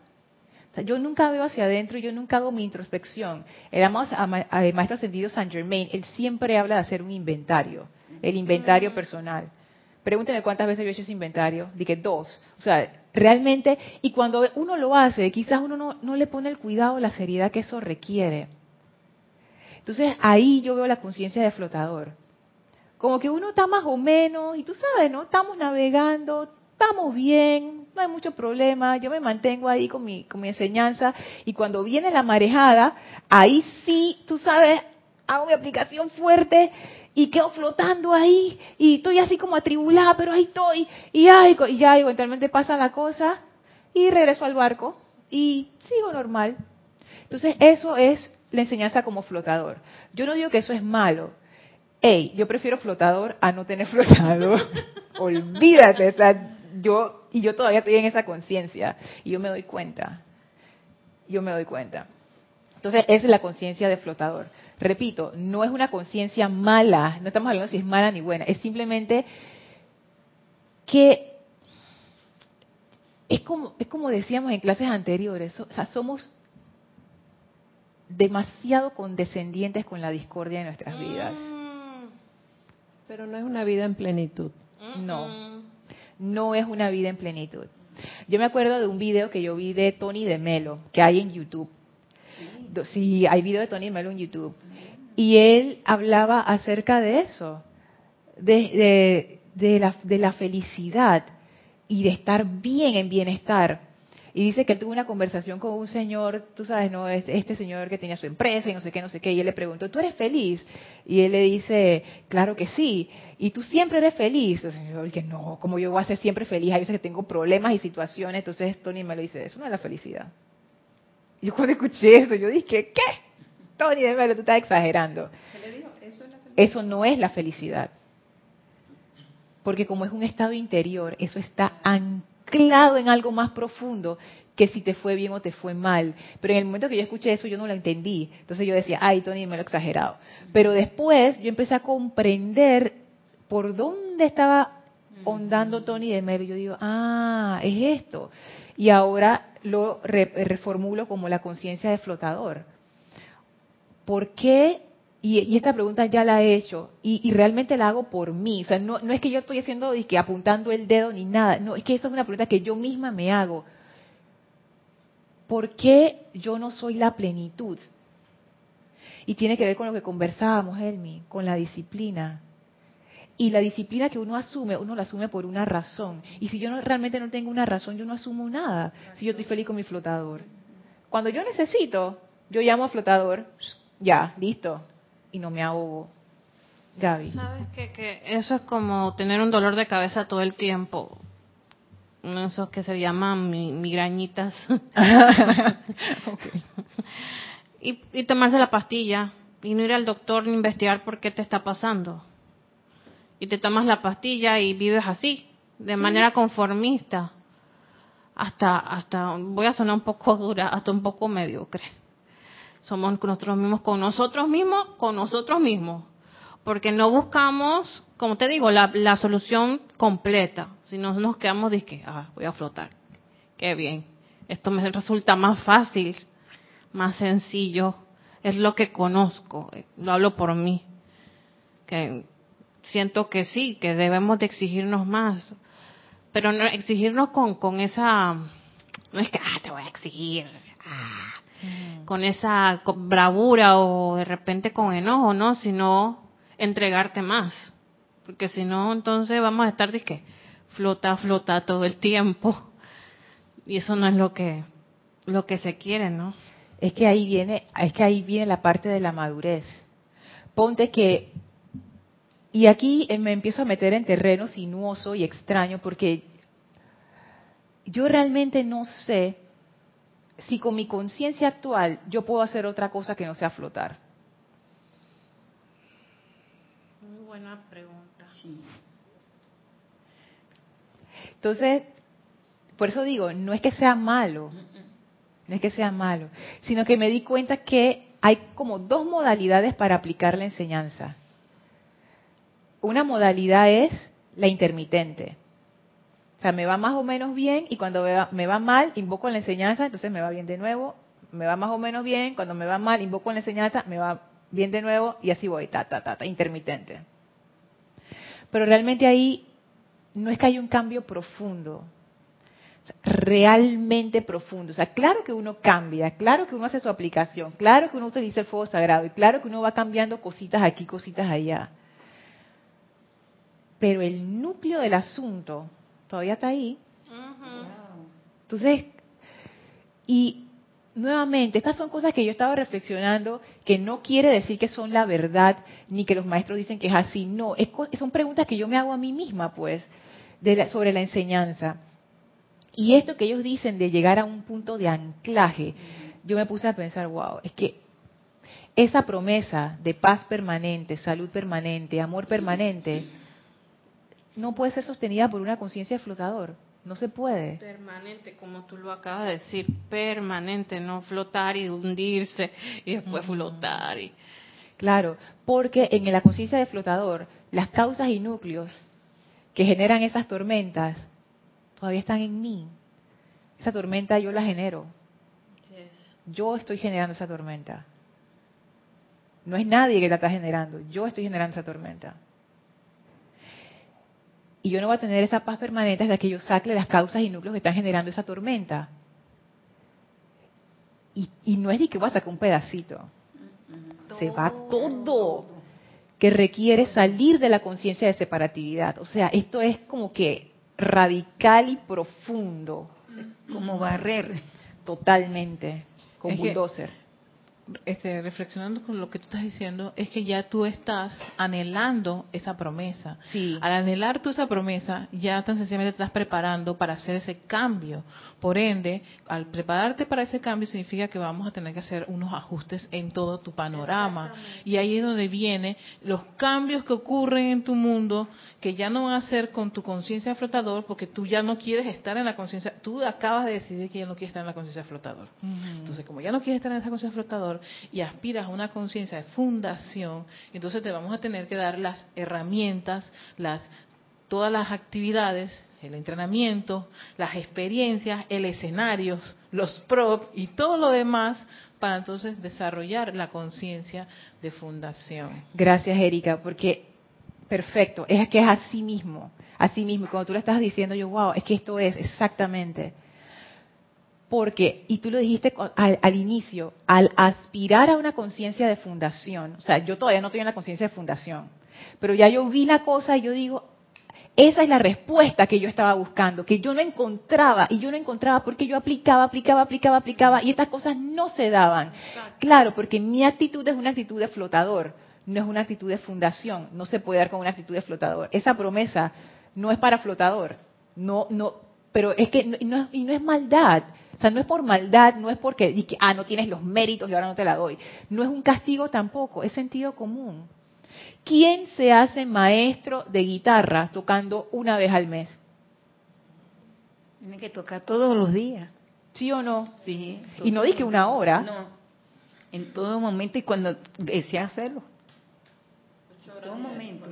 S1: yo nunca veo hacia adentro, yo nunca hago mi introspección. El maestro ascendido San Germain, él siempre habla de hacer un inventario, el inventario personal. Pregúntenme cuántas veces yo he hecho ese inventario. Dije dos. O sea, realmente, y cuando uno lo hace, quizás uno no, no le pone el cuidado, la seriedad que eso requiere. Entonces ahí yo veo la conciencia de flotador. Como que uno está más o menos, y tú sabes, ¿no? Estamos navegando, estamos bien, no hay mucho problema, yo me mantengo ahí con mi, con mi enseñanza, y cuando viene la marejada, ahí sí, tú sabes, hago mi aplicación fuerte y quedo flotando ahí, y estoy así como atribulada, pero ahí estoy, y, ay, y ya eventualmente pasa la cosa, y regreso al barco, y sigo normal. Entonces eso es la enseñanza como flotador. Yo no digo que eso es malo. Ey, yo prefiero flotador a no tener flotador. Olvídate, o sea, yo y yo todavía estoy en esa conciencia y yo me doy cuenta. Yo me doy cuenta. Entonces, esa es la conciencia de flotador. Repito, no es una conciencia mala, no estamos hablando si es mala ni buena, es simplemente que es como, es como decíamos en clases anteriores, o sea, somos demasiado condescendientes con la discordia de nuestras vidas.
S3: Mm,
S4: Pero no es una vida en plenitud.
S1: No.
S3: mm.
S1: No es una vida en plenitud. Yo me acuerdo de un video que yo vi de Tony de Melo, que hay en YouTube. Sí, hay video de Tony de Melo en YouTube. Y él hablaba acerca de eso, de, de, de la, de la felicidad y de estar bien en bienestar. Y dice que él tuvo una conversación con un señor, tú sabes, ¿no? Este, este señor que tenía su empresa y no sé qué, no sé qué, y él le preguntó, ¿tú eres feliz? Y él le dice, claro que sí. ¿Y tú siempre eres feliz? Entonces yo dije, no, como yo voy a ser siempre feliz? Hay veces que tengo problemas y situaciones. Entonces Tony me lo dice, eso no es la felicidad. Y yo cuando escuché eso, yo dije, ¿qué? Tony, de Melo, tú estás exagerando. Eso no es la felicidad. Porque como es un estado interior, eso está anclado en algo más profundo que si te fue bien o te fue mal. Pero en el momento que yo escuché eso, yo no lo entendí. Entonces yo decía, ay, Tony, me lo he exagerado. Pero después yo empecé a comprender por dónde estaba ondando Tony de Melo. Yo digo, ah, es esto. Y ahora lo re- reformulo como la conciencia de flotador. ¿Por qué? Y, y esta pregunta ya la he hecho y, realmente la hago por mí. O sea, no, no es que yo estoy haciendo apuntando el dedo ni nada. No, es que esta es una pregunta que yo misma me hago. ¿Por qué yo no soy la plenitud? Y tiene que ver con lo que conversábamos, Helmi, con la disciplina. Y la disciplina que uno asume, uno la asume por una razón. Y si yo no, realmente no tengo una razón, yo no asumo nada. Si yo estoy feliz con mi flotador. Cuando yo necesito, yo llamo al flotador, ya, listo. Y no me ahogo. Gaby.
S3: ¿Sabes qué? Que eso es como tener un dolor de cabeza todo el tiempo. Esos que se llaman mi- migrañitas. y, y tomarse la pastilla y no ir al doctor ni investigar por qué te está pasando. Y te tomas la pastilla y vives así, de manera conformista. Hasta, hasta, voy a sonar un poco dura, hasta un poco mediocre. Somos nosotros mismos con nosotros mismos, con nosotros mismos. Porque no buscamos, como te digo, la, la solución completa. Si no nos quedamos, que ah, voy a flotar. Qué bien. Esto me resulta más fácil, más sencillo. Es lo que conozco. eh, Lo hablo por mí. Que siento que sí, que debemos de exigirnos más. Pero no exigirnos con, con esa... No es que, ah, te voy a exigir. Ah, con esa bravura o de repente con enojo, ¿no? Sino entregarte más. Porque si no, entonces vamos a estar, que flota, flota todo el tiempo. Y eso no es lo que, lo que se quiere, ¿no?
S1: Es que ahí viene, es que ahí viene la parte de la madurez. Ponte que y aquí eh, me empiezo a meter en terreno sinuoso y extraño porque yo realmente no sé si con mi conciencia actual yo puedo hacer otra cosa que no sea flotar.
S3: Muy buena pregunta.
S1: Entonces, por eso digo, no es que sea malo, no es que sea malo, sino que me di cuenta que hay como dos modalidades para aplicar la enseñanza. Una modalidad es la intermitente. Sea, me va más o menos bien y cuando me va, mal, invoco la enseñanza, entonces me va bien de nuevo. Me va más o menos bien, cuando me va mal, invoco la enseñanza, me va bien de nuevo y así voy, ta, ta, ta, ta, intermitente. Pero realmente ahí no es que haya un cambio profundo, realmente profundo. O sea, claro que uno cambia, claro que uno hace su aplicación, claro que uno utiliza el fuego sagrado y claro que uno va cambiando cositas aquí, cositas allá. Pero el núcleo del asunto todavía está ahí. Entonces, y nuevamente, estas son cosas que yo estaba reflexionando, que no quiere decir que son la verdad, ni que los maestros dicen que es así, no, es, son preguntas que yo me hago a mí misma, pues, de la- sobre la enseñanza. Y esto que ellos dicen de llegar a un punto de anclaje, yo me puse a pensar, wow, es que esa promesa de paz permanente, salud permanente, amor permanente, no puede ser sostenida por una conciencia flotador. No se puede.
S3: Permanente, como tú lo acabas de decir, permanente, no flotar y hundirse y después flotar. Y...
S1: Claro, porque en la conciencia de flotador, las causas y núcleos que generan esas tormentas todavía están en mí. esa tormenta yo la genero. Yo estoy generando esa tormenta. No es nadie que la está generando, yo estoy generando esa tormenta. Y yo no voy a tener esa paz permanente hasta que yo saque las causas y núcleos que están generando esa tormenta. Y, y no es ni que voy a sacar un pedacito. Se va todo que requiere salir de la conciencia de separatividad. O sea, esto es como que radical y profundo.
S2: Como barrer.
S1: Totalmente. Con
S5: Es que-
S1: bulldozer.
S5: Este, reflexionando con lo que tú estás diciendo, es que ya tú estás anhelando esa promesa.
S1: Sí.
S5: Al anhelar tú esa promesa, ya tan sencillamente te estás preparando para hacer ese cambio. Por ende, al prepararte para ese cambio significa que vamos a tener que hacer unos ajustes en todo tu panorama. Y ahí es donde vienen los cambios que ocurren en tu mundo, que ya no van a ser con tu conciencia flotador, porque tú ya no quieres estar en la conciencia, tú acabas de decidir que ya no quieres estar en la conciencia flotador. Entonces, como ya no quieres estar en esa conciencia flotador y aspiras a una conciencia de fundación, entonces te vamos a tener que dar las herramientas, las todas las actividades, el entrenamiento, las experiencias, el escenario, los props y todo lo demás para entonces desarrollar la conciencia de fundación.
S1: Gracias, Erika, porque perfecto, es que es así mismo, así mismo. Cuando tú lo estás diciendo, yo, wow, es que esto es exactamente. Porque, y tú lo dijiste al, al inicio, al aspirar a una conciencia de fundación, o sea, yo todavía no estoy en la conciencia de fundación, pero ya yo vi la cosa y yo digo, esa es la respuesta que yo estaba buscando, que yo no encontraba, y yo no encontraba porque yo aplicaba, aplicaba, aplicaba, aplicaba, y estas cosas no se daban. Claro, porque mi actitud es una actitud de flotador, no es una actitud de fundación, no se puede dar con una actitud de flotador. Esa promesa no es para flotador, no, no, pero es que no, no y no es maldad, o sea, no es por maldad, no es porque, di que, ah, no tienes los méritos y ahora no te la doy, no es un castigo tampoco, es sentido común. ¿Quién se hace maestro de guitarra tocando una vez al mes?
S2: Tiene que tocar todos los días.
S1: ¿Sí o no?
S2: Sí.
S1: Y no dije una hora.
S2: No. En todo momento y cuando desea hacerlo. En todo momento.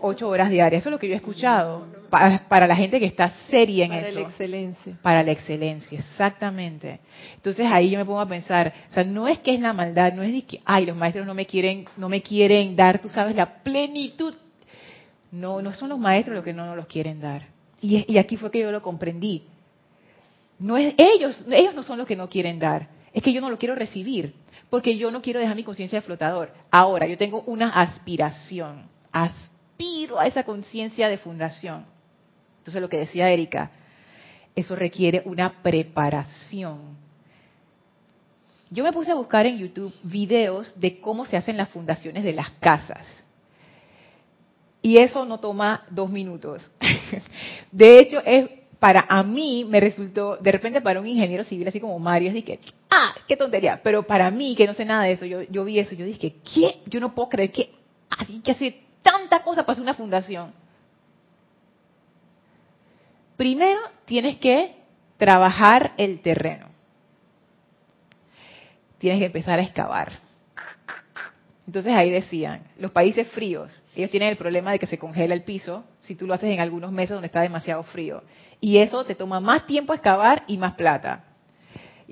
S1: Ocho horas diarias, eso es lo que yo he escuchado. Para, para la gente que está seria en
S4: Para
S1: eso.
S4: la excelencia.
S1: Para la excelencia, exactamente. Entonces ahí yo me pongo a pensar, o sea, no es que es la maldad, no es de que, ay, los maestros no me quieren, no me quieren dar, tú sabes, la plenitud. No, no son los maestros los que no nos los quieren dar. Y, es- y aquí fue que yo lo comprendí. No es ellos, ellos no son los que no quieren dar. Es que yo no lo quiero recibir, porque yo no quiero dejar mi conciencia de flotador. Ahora, yo tengo una aspiración, aspiro a esa conciencia de fundación. Entonces, lo que decía Erika, eso requiere una preparación. Yo me puse a buscar en YouTube videos de cómo se hacen las fundaciones de las casas. Y eso no toma dos minutos. De hecho, es para a mí me resultó, de repente para un ingeniero civil así como Mario, es que, ah, qué tontería. Pero para mí, que no sé nada de eso, yo, yo vi eso, yo dije, ¿qué? Yo no puedo creer que así que hace tanta cosa para hacer una fundación. Primero tienes que trabajar el terreno. Tienes que empezar a excavar. Entonces ahí decían, los países fríos, ellos tienen el problema de que se congela el piso si tú lo haces en algunos meses donde está demasiado frío. Y eso te toma más tiempo excavar y más plata.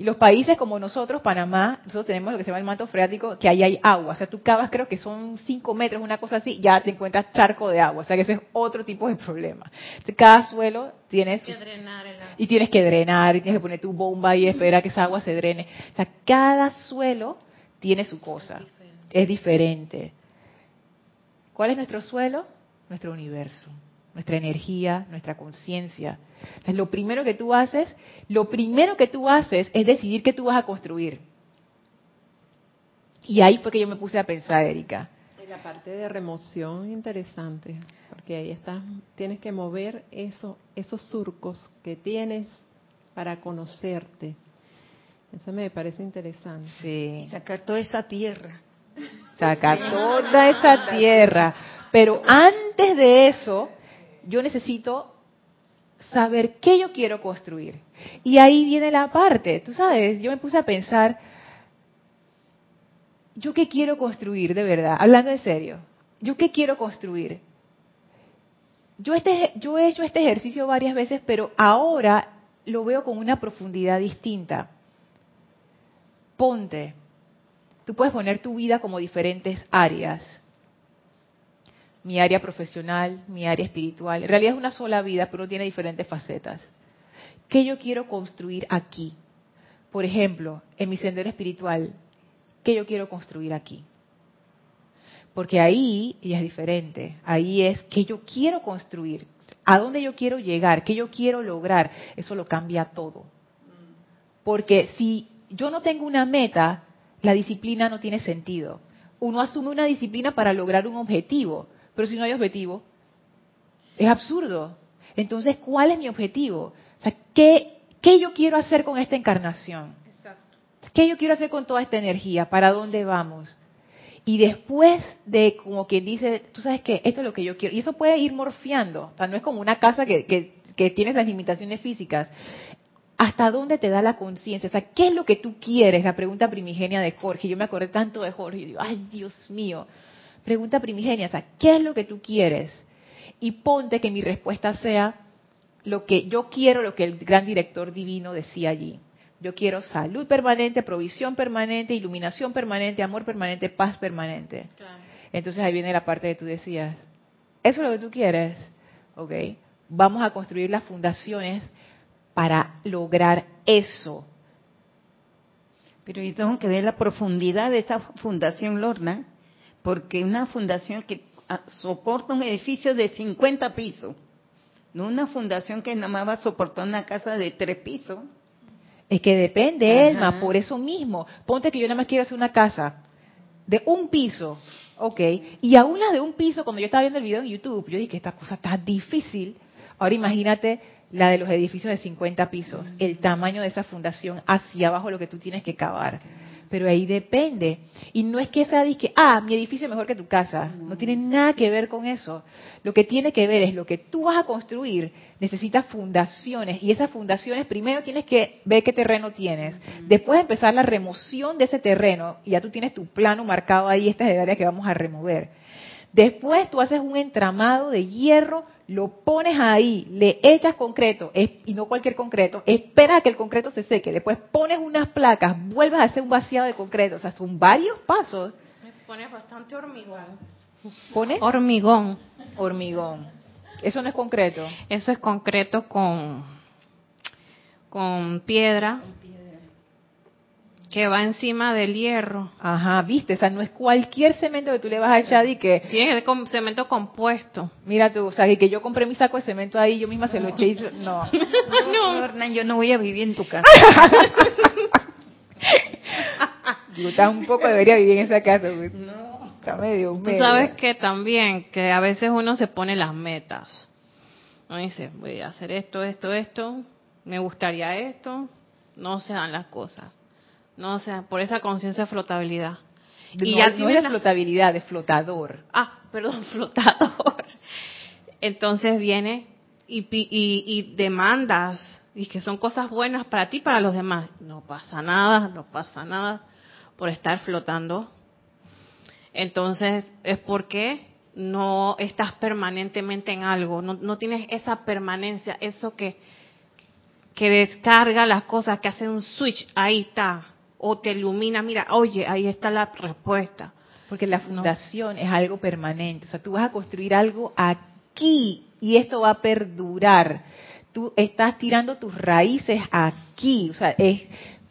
S1: Y los países como nosotros, Panamá, nosotros tenemos lo que se llama el manto freático, que ahí hay agua. O sea, tú cavas, creo que son 5 metros, una cosa así, ya te encuentras charco de agua. O sea, que ese es otro tipo de problema. Entonces, cada suelo tiene sus... Y tienes que drenar, y tienes que poner tu bomba y esperar que esa agua se drene. O sea, cada suelo tiene su cosa. Es diferente. ¿Cuál es nuestro suelo? Nuestro universo, nuestra energía, nuestra conciencia. Entonces, lo primero que tú haces, lo primero que tú haces es decidir qué tú vas a construir. Y ahí fue que yo me puse a pensar, Erika.
S4: Y la parte de remoción es interesante, porque ahí estás, tienes que mover eso, esos surcos que tienes para conocerte. Eso me parece interesante.
S1: Sí.
S2: Sacar toda esa tierra.
S1: sacar toda esa tierra. Pero antes de eso, yo necesito saber qué yo quiero construir. Y ahí viene la parte, tú sabes, yo me puse a pensar, ¿yo qué quiero construir de verdad? Hablando en serio, ¿yo qué quiero construir? Yo, este, yo he hecho este ejercicio varias veces, pero ahora lo veo con una profundidad distinta. Ponte, tú puedes poner tu vida como diferentes áreas. Mi área profesional, mi área espiritual. En realidad es una sola vida, pero tiene diferentes facetas. ¿Qué yo quiero construir aquí? Por ejemplo, en mi sendero espiritual, ¿qué yo quiero construir aquí? Porque ahí ya es diferente. Ahí es qué yo quiero construir, a dónde yo quiero llegar, qué yo quiero lograr. Eso lo cambia todo. Porque si yo no tengo una meta, la disciplina no tiene sentido. Uno asume una disciplina para lograr un objetivo, pero si no hay objetivo, es absurdo. Entonces, ¿cuál es mi objetivo? O sea, ¿qué, qué yo quiero hacer con esta encarnación? ¿Qué yo quiero hacer con toda esta energía? ¿Para dónde vamos? Y después de, como quien dice, tú sabes que esto es lo que yo quiero. Y eso puede ir morfiando. O sea, no es como una casa que, que, que tiene las limitaciones físicas. ¿Hasta dónde te da la conciencia? O sea, ¿qué es lo que tú quieres? La pregunta primigenia de Jorge. Yo me acordé tanto de Jorge y digo, ay, Dios mío. Pregunta primigenia, o sea, ¿qué es lo que tú quieres? Y ponte que mi respuesta sea lo que yo quiero, lo que el gran director divino decía allí. Yo quiero salud permanente, provisión permanente, iluminación permanente, amor permanente, paz permanente. Entonces ahí viene la parte que tú decías. ¿Eso es lo que tú quieres? Ok. Vamos a construir las fundaciones para lograr eso.
S2: Pero yo tengo que ver la profundidad de esa fundación, Lorna, porque una fundación que ah, soporta un edificio de 50 pisos, no una fundación que nada más va a soportar una casa de tres pisos.
S1: Es que depende, Elma, por eso mismo. Ponte que yo nada más quiero hacer una casa de un piso, ok, y aún la de un piso, cuando yo estaba viendo el video en YouTube, yo dije, esta cosa está difícil. Ahora imagínate la de los edificios de 50 pisos, el tamaño de esa fundación hacia abajo lo que tú tienes que cavar. Pero ahí depende. Y no es que sea que, ah, mi edificio es mejor que tu casa. No tiene nada que ver con eso. Lo que tiene que ver es lo que tú vas a construir. Necesitas fundaciones. Y esas fundaciones, primero tienes que ver qué terreno tienes. Después empezar la remoción de ese terreno. Y ya tú tienes tu plano marcado ahí, estas áreas que vamos a remover. Después tú haces un entramado de hierro lo pones ahí, le echas concreto, y no cualquier concreto, esperas a que el concreto se seque, después pones unas placas, vuelves a hacer un vaciado de concreto, o sea, son varios pasos.
S3: Me pones bastante hormigón.
S1: ¿Pones?
S3: Hormigón.
S1: Hormigón. Eso no es concreto.
S3: Eso es concreto con, con piedra que va encima del hierro.
S1: Ajá, viste, o sea, no es cualquier cemento que tú le vas a echar y que...
S3: Sí, es el cemento compuesto.
S1: Mira tú, o sea, que yo compré mi saco de cemento ahí, yo misma se lo eché y... No.
S2: no, Hernán, yo no voy a vivir en tu casa.
S1: Digo, estás un poco, debería vivir en esa casa. Pues. No. Está medio,
S3: medio. Tú sabes que también, que a veces uno se pone las metas. Uno dice, voy a hacer esto, esto, esto, me gustaría esto, no se dan las cosas no, o sea, por esa conciencia de flotabilidad.
S1: y ya no la... flotabilidad, de flotador.
S3: Ah, perdón, flotador. Entonces viene y, y, demandas, y que son cosas buenas para ti y para los demás. No pasa nada, no pasa nada por estar flotando. Entonces, es porque no estás permanentemente en algo, no, no tienes esa permanencia, eso que, que descarga las cosas, que hace un switch, ahí está, o te ilumina, mira, oye, ahí está la respuesta.
S1: Porque la fundación es algo permanente, o sea, tú vas a construir algo aquí y esto va a perdurar. Tú estás tirando tus raíces aquí, o sea, es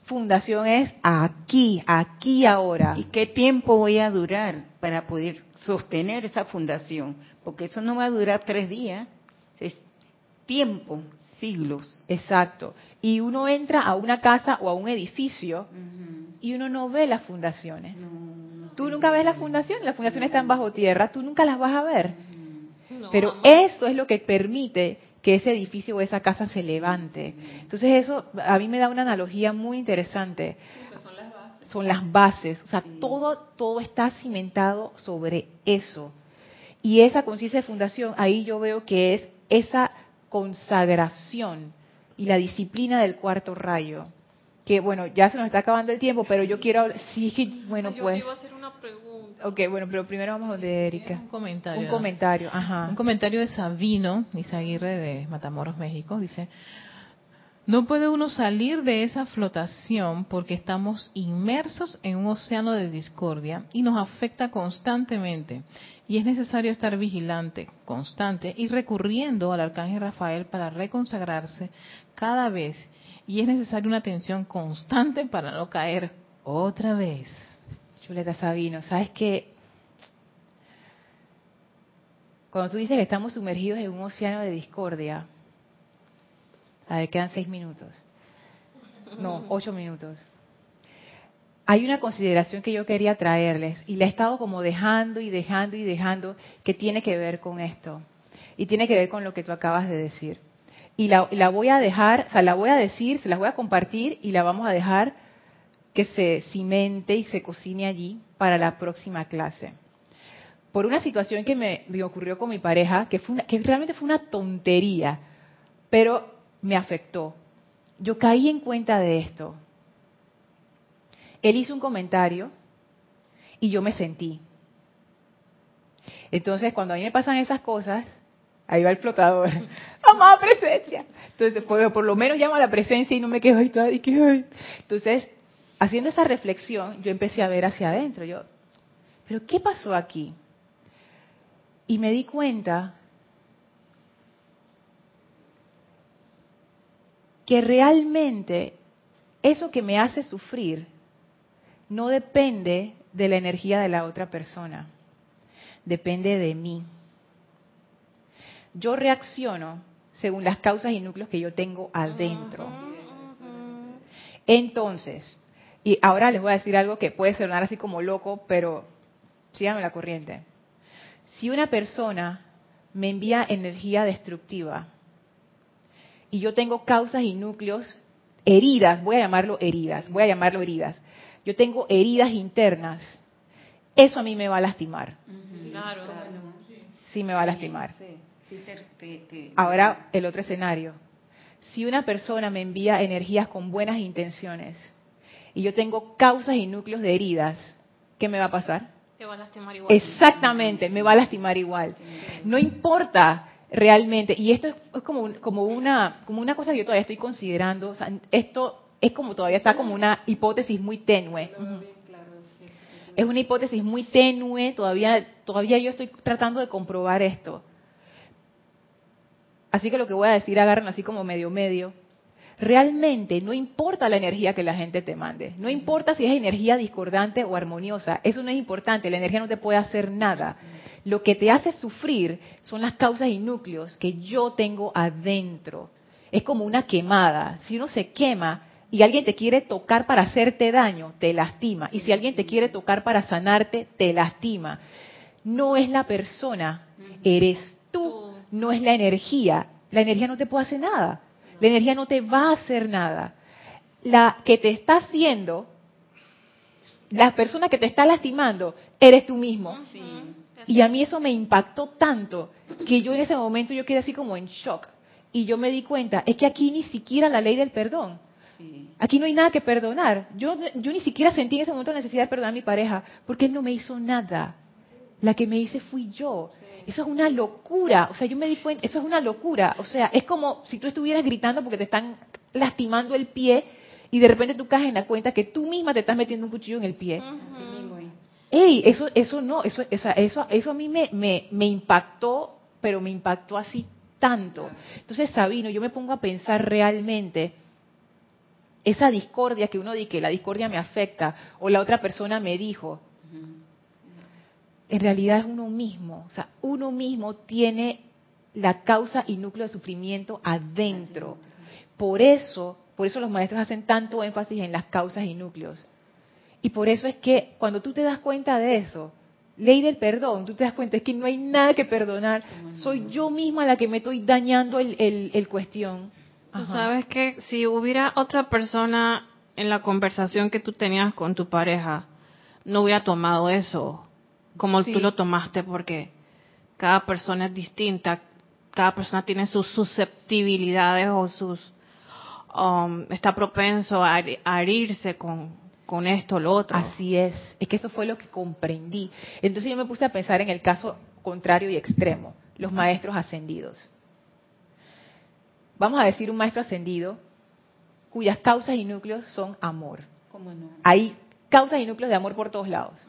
S1: fundación es aquí, aquí ahora.
S2: ¿Y qué tiempo voy a durar para poder sostener esa fundación? Porque eso no va a durar tres días, es tiempo, siglos.
S1: Exacto. Y uno entra a una casa o a un edificio y uno no ve las fundaciones. tú nunca ves las fundaciones, las fundaciones están bajo tierra, tú nunca las vas a ver. Pero eso es lo que permite que ese edificio o esa casa se levante. Entonces eso a mí me da una analogía muy interesante. son las bases. Son las bases, o sea, todo todo está cimentado sobre eso. Y esa conciencia de fundación, ahí yo veo que es esa consagración y la disciplina del cuarto rayo. Que bueno, ya se nos está acabando el tiempo, pero yo quiero sí, bueno, pues.
S3: Yo hacer una pregunta.
S1: Ok, bueno, pero primero vamos donde Erika.
S5: Un comentario.
S1: Un comentario, ajá.
S5: Un comentario de Sabino Isaguirre de Matamoros, México. Dice: No puede uno salir de esa flotación porque estamos inmersos en un océano de discordia y nos afecta constantemente. Y es necesario estar vigilante, constante y recurriendo al arcángel Rafael para reconsagrarse cada vez. Y es necesaria una atención constante para no caer otra vez.
S1: Chuleta Sabino, ¿sabes qué? Cuando tú dices que estamos sumergidos en un océano de discordia, a ver, quedan seis minutos. No, ocho minutos. Hay una consideración que yo quería traerles y la he estado como dejando y dejando y dejando que tiene que ver con esto. Y tiene que ver con lo que tú acabas de decir. Y la, voy a dejar, o sea, la voy a decir, se las voy a compartir y la vamos a dejar que se cimente y se cocine allí para la próxima clase. Por una situación que me, me ocurrió con mi pareja, que, fue una- que realmente fue una tontería, pero me afectó. Yo caí en cuenta de esto. Él hizo un comentario y yo me sentí. Entonces, cuando a mí me pasan esas cosas, ahí va el flotador. Amada presencia. Entonces, por, por lo menos llamo a la presencia y no me quedo ahí toda, y que, ay. Entonces, haciendo esa reflexión, yo empecé a ver hacia adentro. Yo, ¿pero qué pasó aquí? Y me di cuenta que realmente eso que me hace sufrir no depende de la energía de la otra persona, depende de mí. Yo reacciono según las causas y núcleos que yo tengo adentro. Entonces, y ahora les voy a decir algo que puede sonar así como loco, pero síganme la corriente. Si una persona me envía energía destructiva, y yo tengo causas y núcleos, heridas, voy a llamarlo heridas, voy a llamarlo heridas. Yo tengo heridas internas. Eso a mí me va a lastimar.
S3: Claro.
S1: Sí me va a lastimar. Ahora, el otro escenario. Si una persona me envía energías con buenas intenciones y yo tengo causas y núcleos de heridas, ¿qué me va a pasar?
S3: Te va a lastimar igual.
S1: Exactamente, me va a lastimar igual. No importa realmente, y esto es, como, un- como, una, como una cosa que yo todavía estoy considerando, o sea, esto es como todavía está como una hipótesis muy tenue. Es una hipótesis muy tenue, todavía, todavía yo estoy tratando de comprobar esto. Así que lo que voy a decir, agarren así como medio medio. Realmente no importa la energía que la gente te mande, no importa si es energía discordante o armoniosa, eso no es importante, la energía no te puede hacer nada. Lo que te hace sufrir son las causas y núcleos que yo tengo adentro. Es como una quemada. Si uno se quema y alguien te quiere tocar para hacerte daño, te lastima. Y si alguien te quiere tocar para sanarte, te lastima. No es la persona, eres tú, no es la energía. La energía no te puede hacer nada. La energía no te va a hacer nada. La que te está haciendo, la persona que te está lastimando, eres tú mismo. Y a mí eso me impactó tanto que yo en ese momento yo quedé así como en shock. Y yo me di cuenta, es que aquí ni siquiera la ley del perdón. Aquí no hay nada que perdonar. Yo, yo ni siquiera sentí en ese momento la necesidad de perdonar a mi pareja, porque él no me hizo nada. La que me hice fui yo. Eso es una locura. O sea, yo me di cuenta, eso es una locura. O sea, es como si tú estuvieras gritando porque te están lastimando el pie y de repente tú caes en la cuenta que tú misma te estás metiendo un cuchillo en el pie.
S2: Es.
S1: Ey, eso, eso no, eso, esa- eso, eso a mí me, me, me impactó, pero me impactó así tanto. Entonces, Sabino, yo me pongo a pensar realmente esa discordia que uno dice que la discordia me afecta o la otra persona me dijo, en realidad es uno mismo. O sea, uno mismo tiene la causa y núcleo de sufrimiento adentro. Por eso, por eso los maestros hacen tanto énfasis en las causas y núcleos. Y por eso es que cuando tú te das cuenta de eso, ley del perdón, tú te das cuenta es que no hay nada que perdonar. Soy yo misma la que me estoy dañando el, el, el cuestión.
S3: Tú
S1: Ajá.
S3: sabes que si hubiera otra persona en la conversación que tú tenías con tu pareja, no hubiera tomado eso como
S1: Sí.
S3: tú lo tomaste porque cada persona es distinta, cada persona tiene sus susceptibilidades o sus um, está propenso a, a herirse con, con esto o lo otro.
S1: Así es, es que eso fue lo que comprendí. Entonces yo me puse a pensar en el caso contrario y extremo, los maestros ascendidos. Vamos a decir un maestro ascendido cuyas causas y núcleos son amor.
S2: ¿Cómo no?
S1: Hay causas y núcleos de amor por todos lados.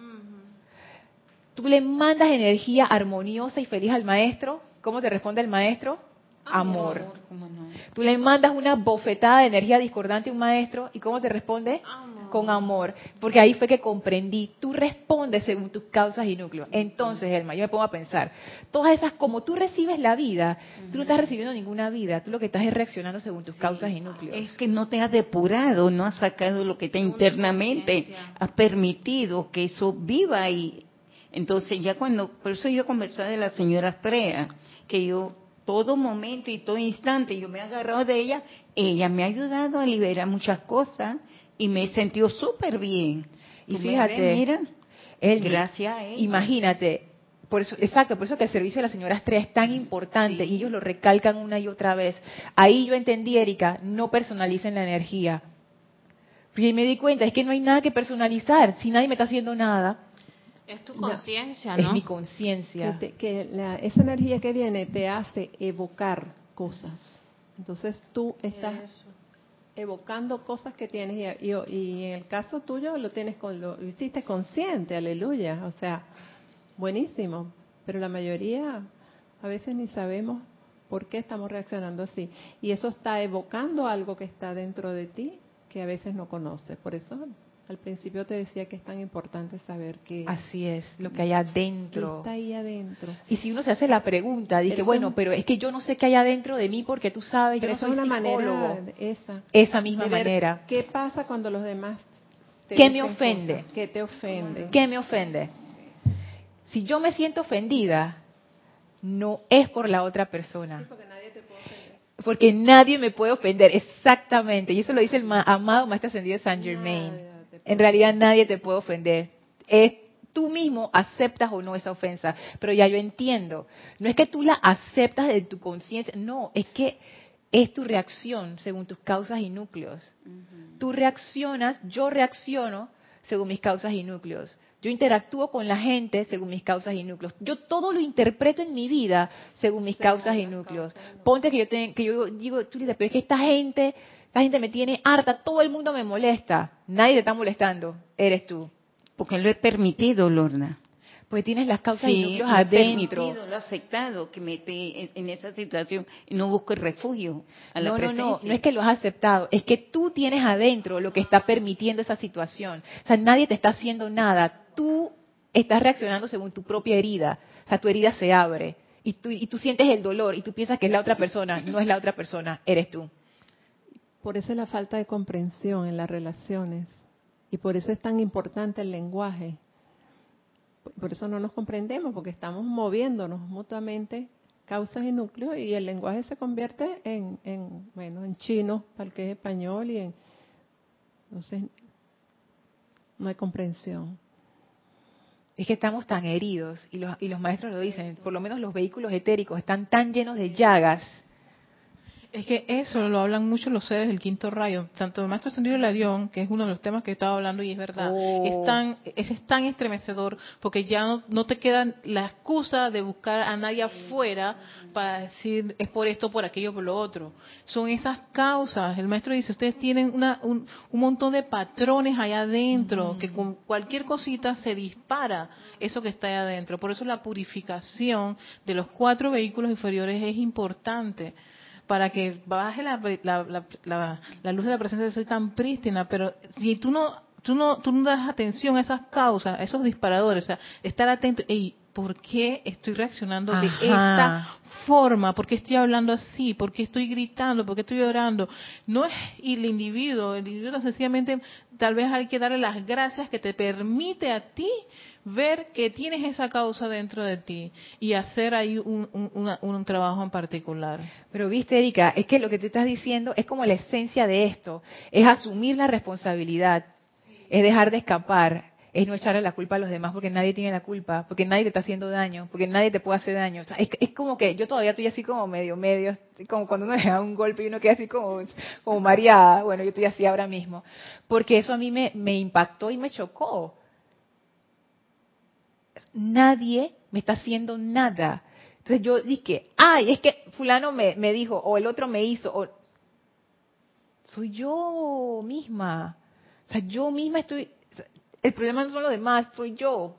S1: Tú le mandas energía armoniosa y feliz al maestro. ¿Cómo te responde el maestro? Amor.
S2: ¿cómo no?
S1: Tú le mandas una bofetada de energía discordante a un maestro y ¿cómo te responde? Con amor. Porque ahí fue que comprendí. Tú respondes según tus causas y núcleos. Entonces, Elma, yo me pongo a pensar. Todas esas, como tú recibes la vida, tú no estás recibiendo ninguna vida. Tú lo que estás es reaccionando según tus causas y núcleos.
S2: Es que no te has depurado, no has sacado lo que te internamente has permitido que eso viva y entonces ya cuando, por eso yo conversaba de la señora Astrea, que yo todo momento y todo instante yo me he agarrado de ella, ella me ha ayudado a liberar muchas cosas y me he sentido súper bien.
S1: Y fíjate,
S2: ves, mira,
S1: Elmi,
S2: gracias a ella.
S1: Imagínate, por eso, exacto, por eso que el servicio de la señora Estrella es tan importante y ellos lo recalcan una y otra vez. Ahí yo entendí, Erika, no personalicen la energía. Y me di cuenta, es que no hay nada que personalizar. Si nadie me está haciendo nada,
S3: Es tu
S4: No.
S3: conciencia,
S1: es
S3: ¿no?
S1: mi
S4: Que,
S1: conciencia.
S4: te- que la- esa energía que viene te hace evocar cosas. Entonces tú estás
S3: Eso.
S4: evocando cosas que tienes y, y- y en el caso tuyo lo tienes con lo, lo hiciste consciente, aleluya, o sea, buenísimo. Pero la mayoría a veces ni sabemos por qué estamos reaccionando así y eso está evocando algo que está dentro de ti que a veces no conoces. Por eso al principio te decía que es tan importante saber que
S1: Así es, lo que hay adentro.
S4: está ahí adentro.
S1: Y si uno se hace la pregunta, dice, bueno, pero es que yo no sé qué hay adentro de mí porque tú sabes, yo
S4: Pero esa
S1: soy
S4: es una
S1: psicólogo.
S4: manera esa
S1: Esa misma
S4: de ver
S1: manera.
S4: ¿Qué pasa cuando los demás te
S1: ¿Qué me ofende?
S4: cosas? ¿Qué te ofende?
S1: ¿Qué me ofende? Si yo me siento ofendida, no es por la otra persona. Porque nadie me puede ofender, exactamente. Y eso lo dice el ma- amado Maestro Ascendido de San Germain.
S4: Nadie te puede
S1: En realidad nadie te puede ofender. Es tú mismo aceptas o no esa ofensa. Pero ya yo entiendo. No es que tú la aceptas de tu conciencia, no, es que es tu reacción según tus causas y núcleos. Tú reaccionas, yo reacciono según mis causas y núcleos. Yo interactúo con la gente según mis causas y núcleos. Yo todo lo interpreto en mi vida según mis causas y núcleos. Ponte que yo, te- que yo digo, Chulita, pero es que esta gente, esta gente me tiene harta, todo el mundo me molesta. Nadie te está molestando, eres tú.
S2: Porque lo he permitido, Lorna.
S1: Porque tienes las causas y
S2: Sí,
S1: núcleos
S2: lo
S1: adentro.
S2: permitido, lo he aceptado, que me esté en, en esa situación y no busco el refugio a la
S1: No, no,
S2: presencia.
S1: no, no es que lo has aceptado, es que tú tienes adentro lo que está permitiendo esa situación. O sea, nadie te está haciendo nada, tú estás reaccionando según tu propia herida. O sea, tu herida se abre y tú, y tú sientes el dolor y tú piensas que es la otra persona, no es la otra persona, eres tú.
S4: Por eso es la falta de comprensión en las relaciones. Y por eso es tan importante el lenguaje. Por eso no nos comprendemos, porque estamos moviéndonos mutuamente causas y núcleos y el lenguaje se convierte en, en bueno, en chino, para el que es español y en... Entonces, no hay comprensión.
S1: Es que estamos tan heridos, y los, y los maestros lo dicen, por lo menos los vehículos etéricos están tan llenos de llagas.
S5: Es que eso lo hablan mucho los seres del quinto rayo, tanto el maestro ascendido Larión, que es uno de los temas que estaba hablando y es verdad,
S1: Oh.
S5: es tan ese es tan estremecedor porque ya no, no te queda la excusa de buscar a nadie afuera para decir es por esto, por aquello, por lo otro. Son esas causas. El maestro dice, ustedes tienen una, un, un montón de patrones allá adentro, que con cualquier cosita se dispara eso que está allá adentro. Por eso la purificación de los cuatro vehículos inferiores es importante para que baje la, la, la, la- luz de la presencia de soy tan prístina, pero si tú no, tú no, tú no das atención a esas causas, a esos disparadores, o sea, estar atento, y ¿por qué estoy reaccionando de
S1: Ajá.
S5: esta forma? ¿Por qué estoy hablando así? ¿Por qué estoy gritando? ¿Por qué estoy llorando? No es el individuo, el individuo sencillamente tal vez hay que darle las gracias que te permite a ti ver que tienes esa causa dentro de ti y hacer ahí un, un- una- un trabajo en particular.
S1: Pero viste, Erika, es que lo que tú estás diciendo es como la esencia de esto, es asumir la responsabilidad, es dejar de escapar, es no echarle la culpa a los demás porque nadie tiene la culpa, porque nadie te está haciendo daño, porque nadie te puede hacer daño. O sea, es, es como que yo todavía estoy así como medio, medio, como cuando uno le da un golpe y uno queda así como, como mareada. Bueno, yo estoy así ahora mismo, porque eso a mí me, me impactó y me chocó. Nadie me está haciendo nada. Entonces yo dije, ay, es que fulano me, me dijo, o el otro me hizo, o soy yo misma. O sea, yo misma estoy, el problema no son los demás, soy yo.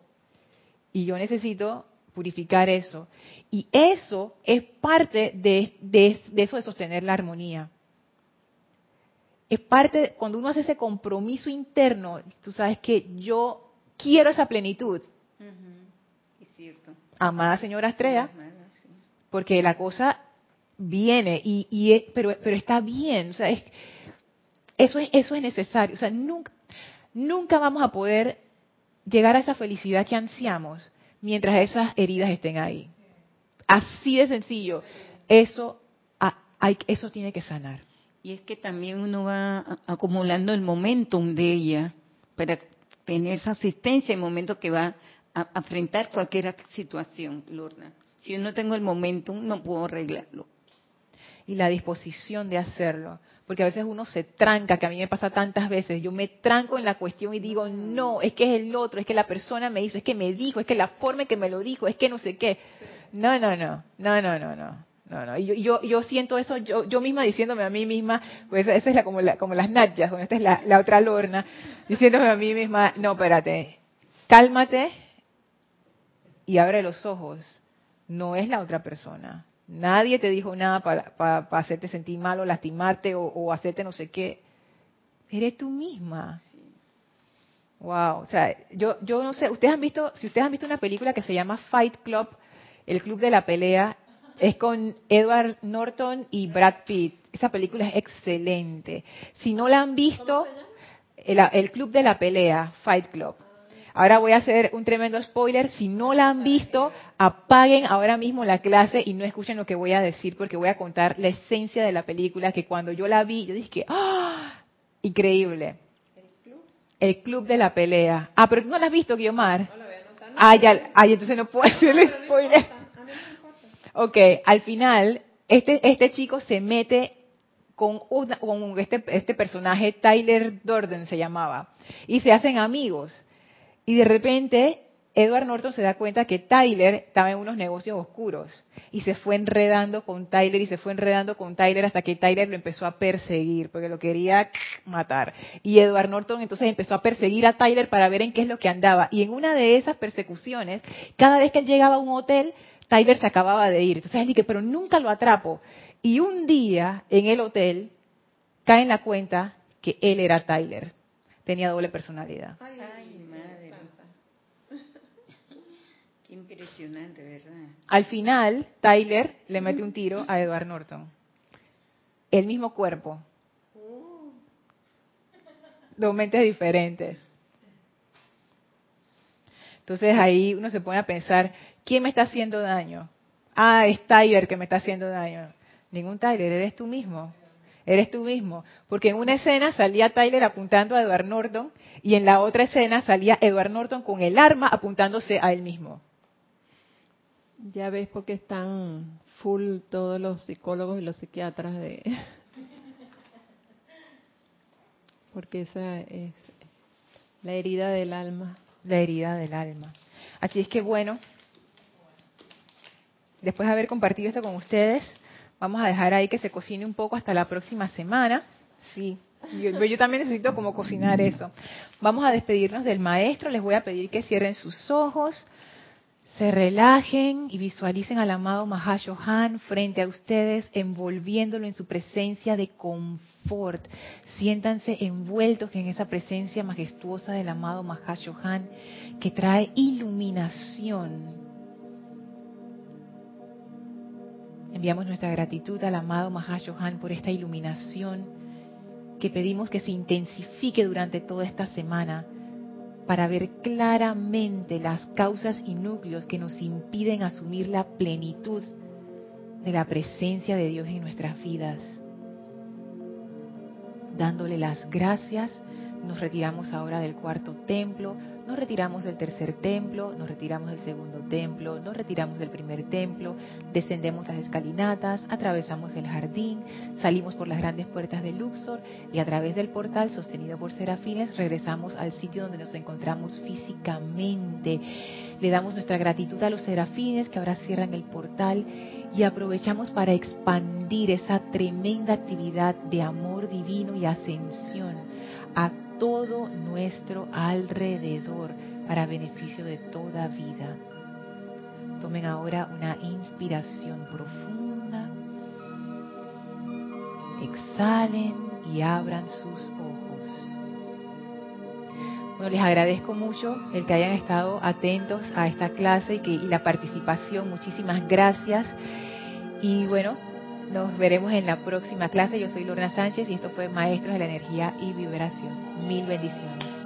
S1: Y yo necesito purificar eso. Y eso es parte de, de, eso de sostener la armonía. Es parte, cuando uno hace ese compromiso interno, tú sabes que yo quiero esa plenitud. Es cierto. Amada señora Estrella, porque la cosa viene, y, y pero, pero está bien, o sea, es, eso, es, eso es necesario. O sea, nunca, nunca vamos a poder llegar a esa felicidad que ansiamos mientras esas heridas estén ahí. Así de sencillo. Eso, hay, eso tiene que sanar.
S2: Y es que también uno va acumulando el momentum de ella para tener esa asistencia en el momento que va a enfrentar cualquier situación, Lorna. Si yo no tengo el momentum, no puedo arreglarlo.
S1: Y la disposición de hacerlo porque a veces uno se tranca, que a mí me pasa tantas veces, yo me tranco en la cuestión y digo, no, es que es el otro, es que la persona me hizo, es que me dijo, es que la forma en que me lo dijo, es que no sé qué. No, no, no, no, no, no, no. No, no. Y yo, yo, siento eso yo, yo misma diciéndome a mí misma, pues esa es la, como, la, como las nachas, bueno, esta es la, la otra lorna, diciéndome a mí misma, no, espérate, cálmate y abre los ojos. No es la otra persona, Nadie te dijo nada para, hacerte sentir mal o lastimarte o, hacerte no sé qué. Eres tú misma. Wow, o sea, yo, yo no sé, ustedes han visto, si ustedes han visto una película que se llama Fight Club, el club de la pelea, es con Edward Norton y Brad Pitt. Esa película es excelente. Si no la han visto, el club de la pelea, Fight Club. Ahora voy a hacer un tremendo spoiler. Si no la han visto, apaguen ahora mismo la clase y no escuchen lo que voy a decir porque voy a contar la esencia de la película que cuando yo la vi, yo dije, ¡ah! Increíble. ¿El club? de la pelea. Ah, pero tú no la has visto, Guiomar. No ah, ya, ay, entonces no puedo hacer el spoiler. Ok, al final, este, este chico se mete con, con este, este personaje, Tyler Durden se llamaba, y se hacen amigos. Y de repente Edward Norton se da cuenta que Tyler estaba en unos negocios oscuros y se fue enredando con Tyler y se fue enredando con Tyler hasta que Tyler lo empezó a perseguir porque lo quería matar. Y Edward Norton entonces empezó a perseguir a Tyler para ver en qué es lo que andaba. Y en una de esas persecuciones, cada vez que él llegaba a un hotel, Tyler se acababa de ir. Entonces él dice, pero nunca lo atrapo. Y un día en el hotel cae en la cuenta que él era Tyler. Tenía doble personalidad.
S2: Impresionante, ¿verdad?
S1: Al final, Tyler le mete un tiro a Edward Norton. El mismo cuerpo. Dos mentes diferentes. Entonces ahí uno se pone a pensar, ¿quién me está haciendo daño? Ah, es Tyler que me está haciendo daño. Ningún Tyler, eres tú mismo. Eres tú mismo. Porque en una escena salía Tyler apuntando a Edward Norton y en la otra escena salía Edward Norton con el arma apuntándose a él mismo.
S4: Ya ves por qué están full todos los psicólogos y los psiquiatras de... Porque esa es la herida del alma.
S1: La herida del alma. Así es que bueno, después de haber compartido esto con ustedes, vamos a dejar ahí que se cocine un poco hasta la próxima semana. Sí, yo, yo, también necesito como cocinar eso. Vamos a despedirnos del maestro. Les voy a pedir que cierren sus ojos se relajen y visualicen al amado Mahashohan frente a ustedes, envolviéndolo en su presencia de confort. Siéntanse envueltos en esa presencia majestuosa del amado Mahashohan que trae iluminación. Enviamos nuestra gratitud al amado Mahashohan por esta iluminación que pedimos que se intensifique durante toda esta semana para ver claramente las causas y núcleos que nos impiden asumir la plenitud de la presencia de Dios en nuestras vidas. Dándole las gracias, nos retiramos ahora del cuarto templo, nos retiramos del tercer templo, nos retiramos del segundo templo, nos retiramos del primer templo, descendemos las escalinatas, atravesamos el jardín, salimos por las grandes puertas de Luxor y a través del portal sostenido por serafines regresamos al sitio donde nos encontramos físicamente. Le damos nuestra gratitud a los serafines que ahora cierran el portal y aprovechamos para expandir esa tremenda actividad de amor divino y ascensión a todo nuestro alrededor para beneficio de toda vida. Tomen ahora una inspiración profunda. Exhalen y abran sus ojos. Bueno, les agradezco mucho el que hayan estado atentos a esta clase y, que, y la participación. Muchísimas gracias. Y bueno, nos veremos en la próxima clase. Yo soy Lorna Sánchez y esto fue Maestros de la Energía y Vibración. Mil bendiciones.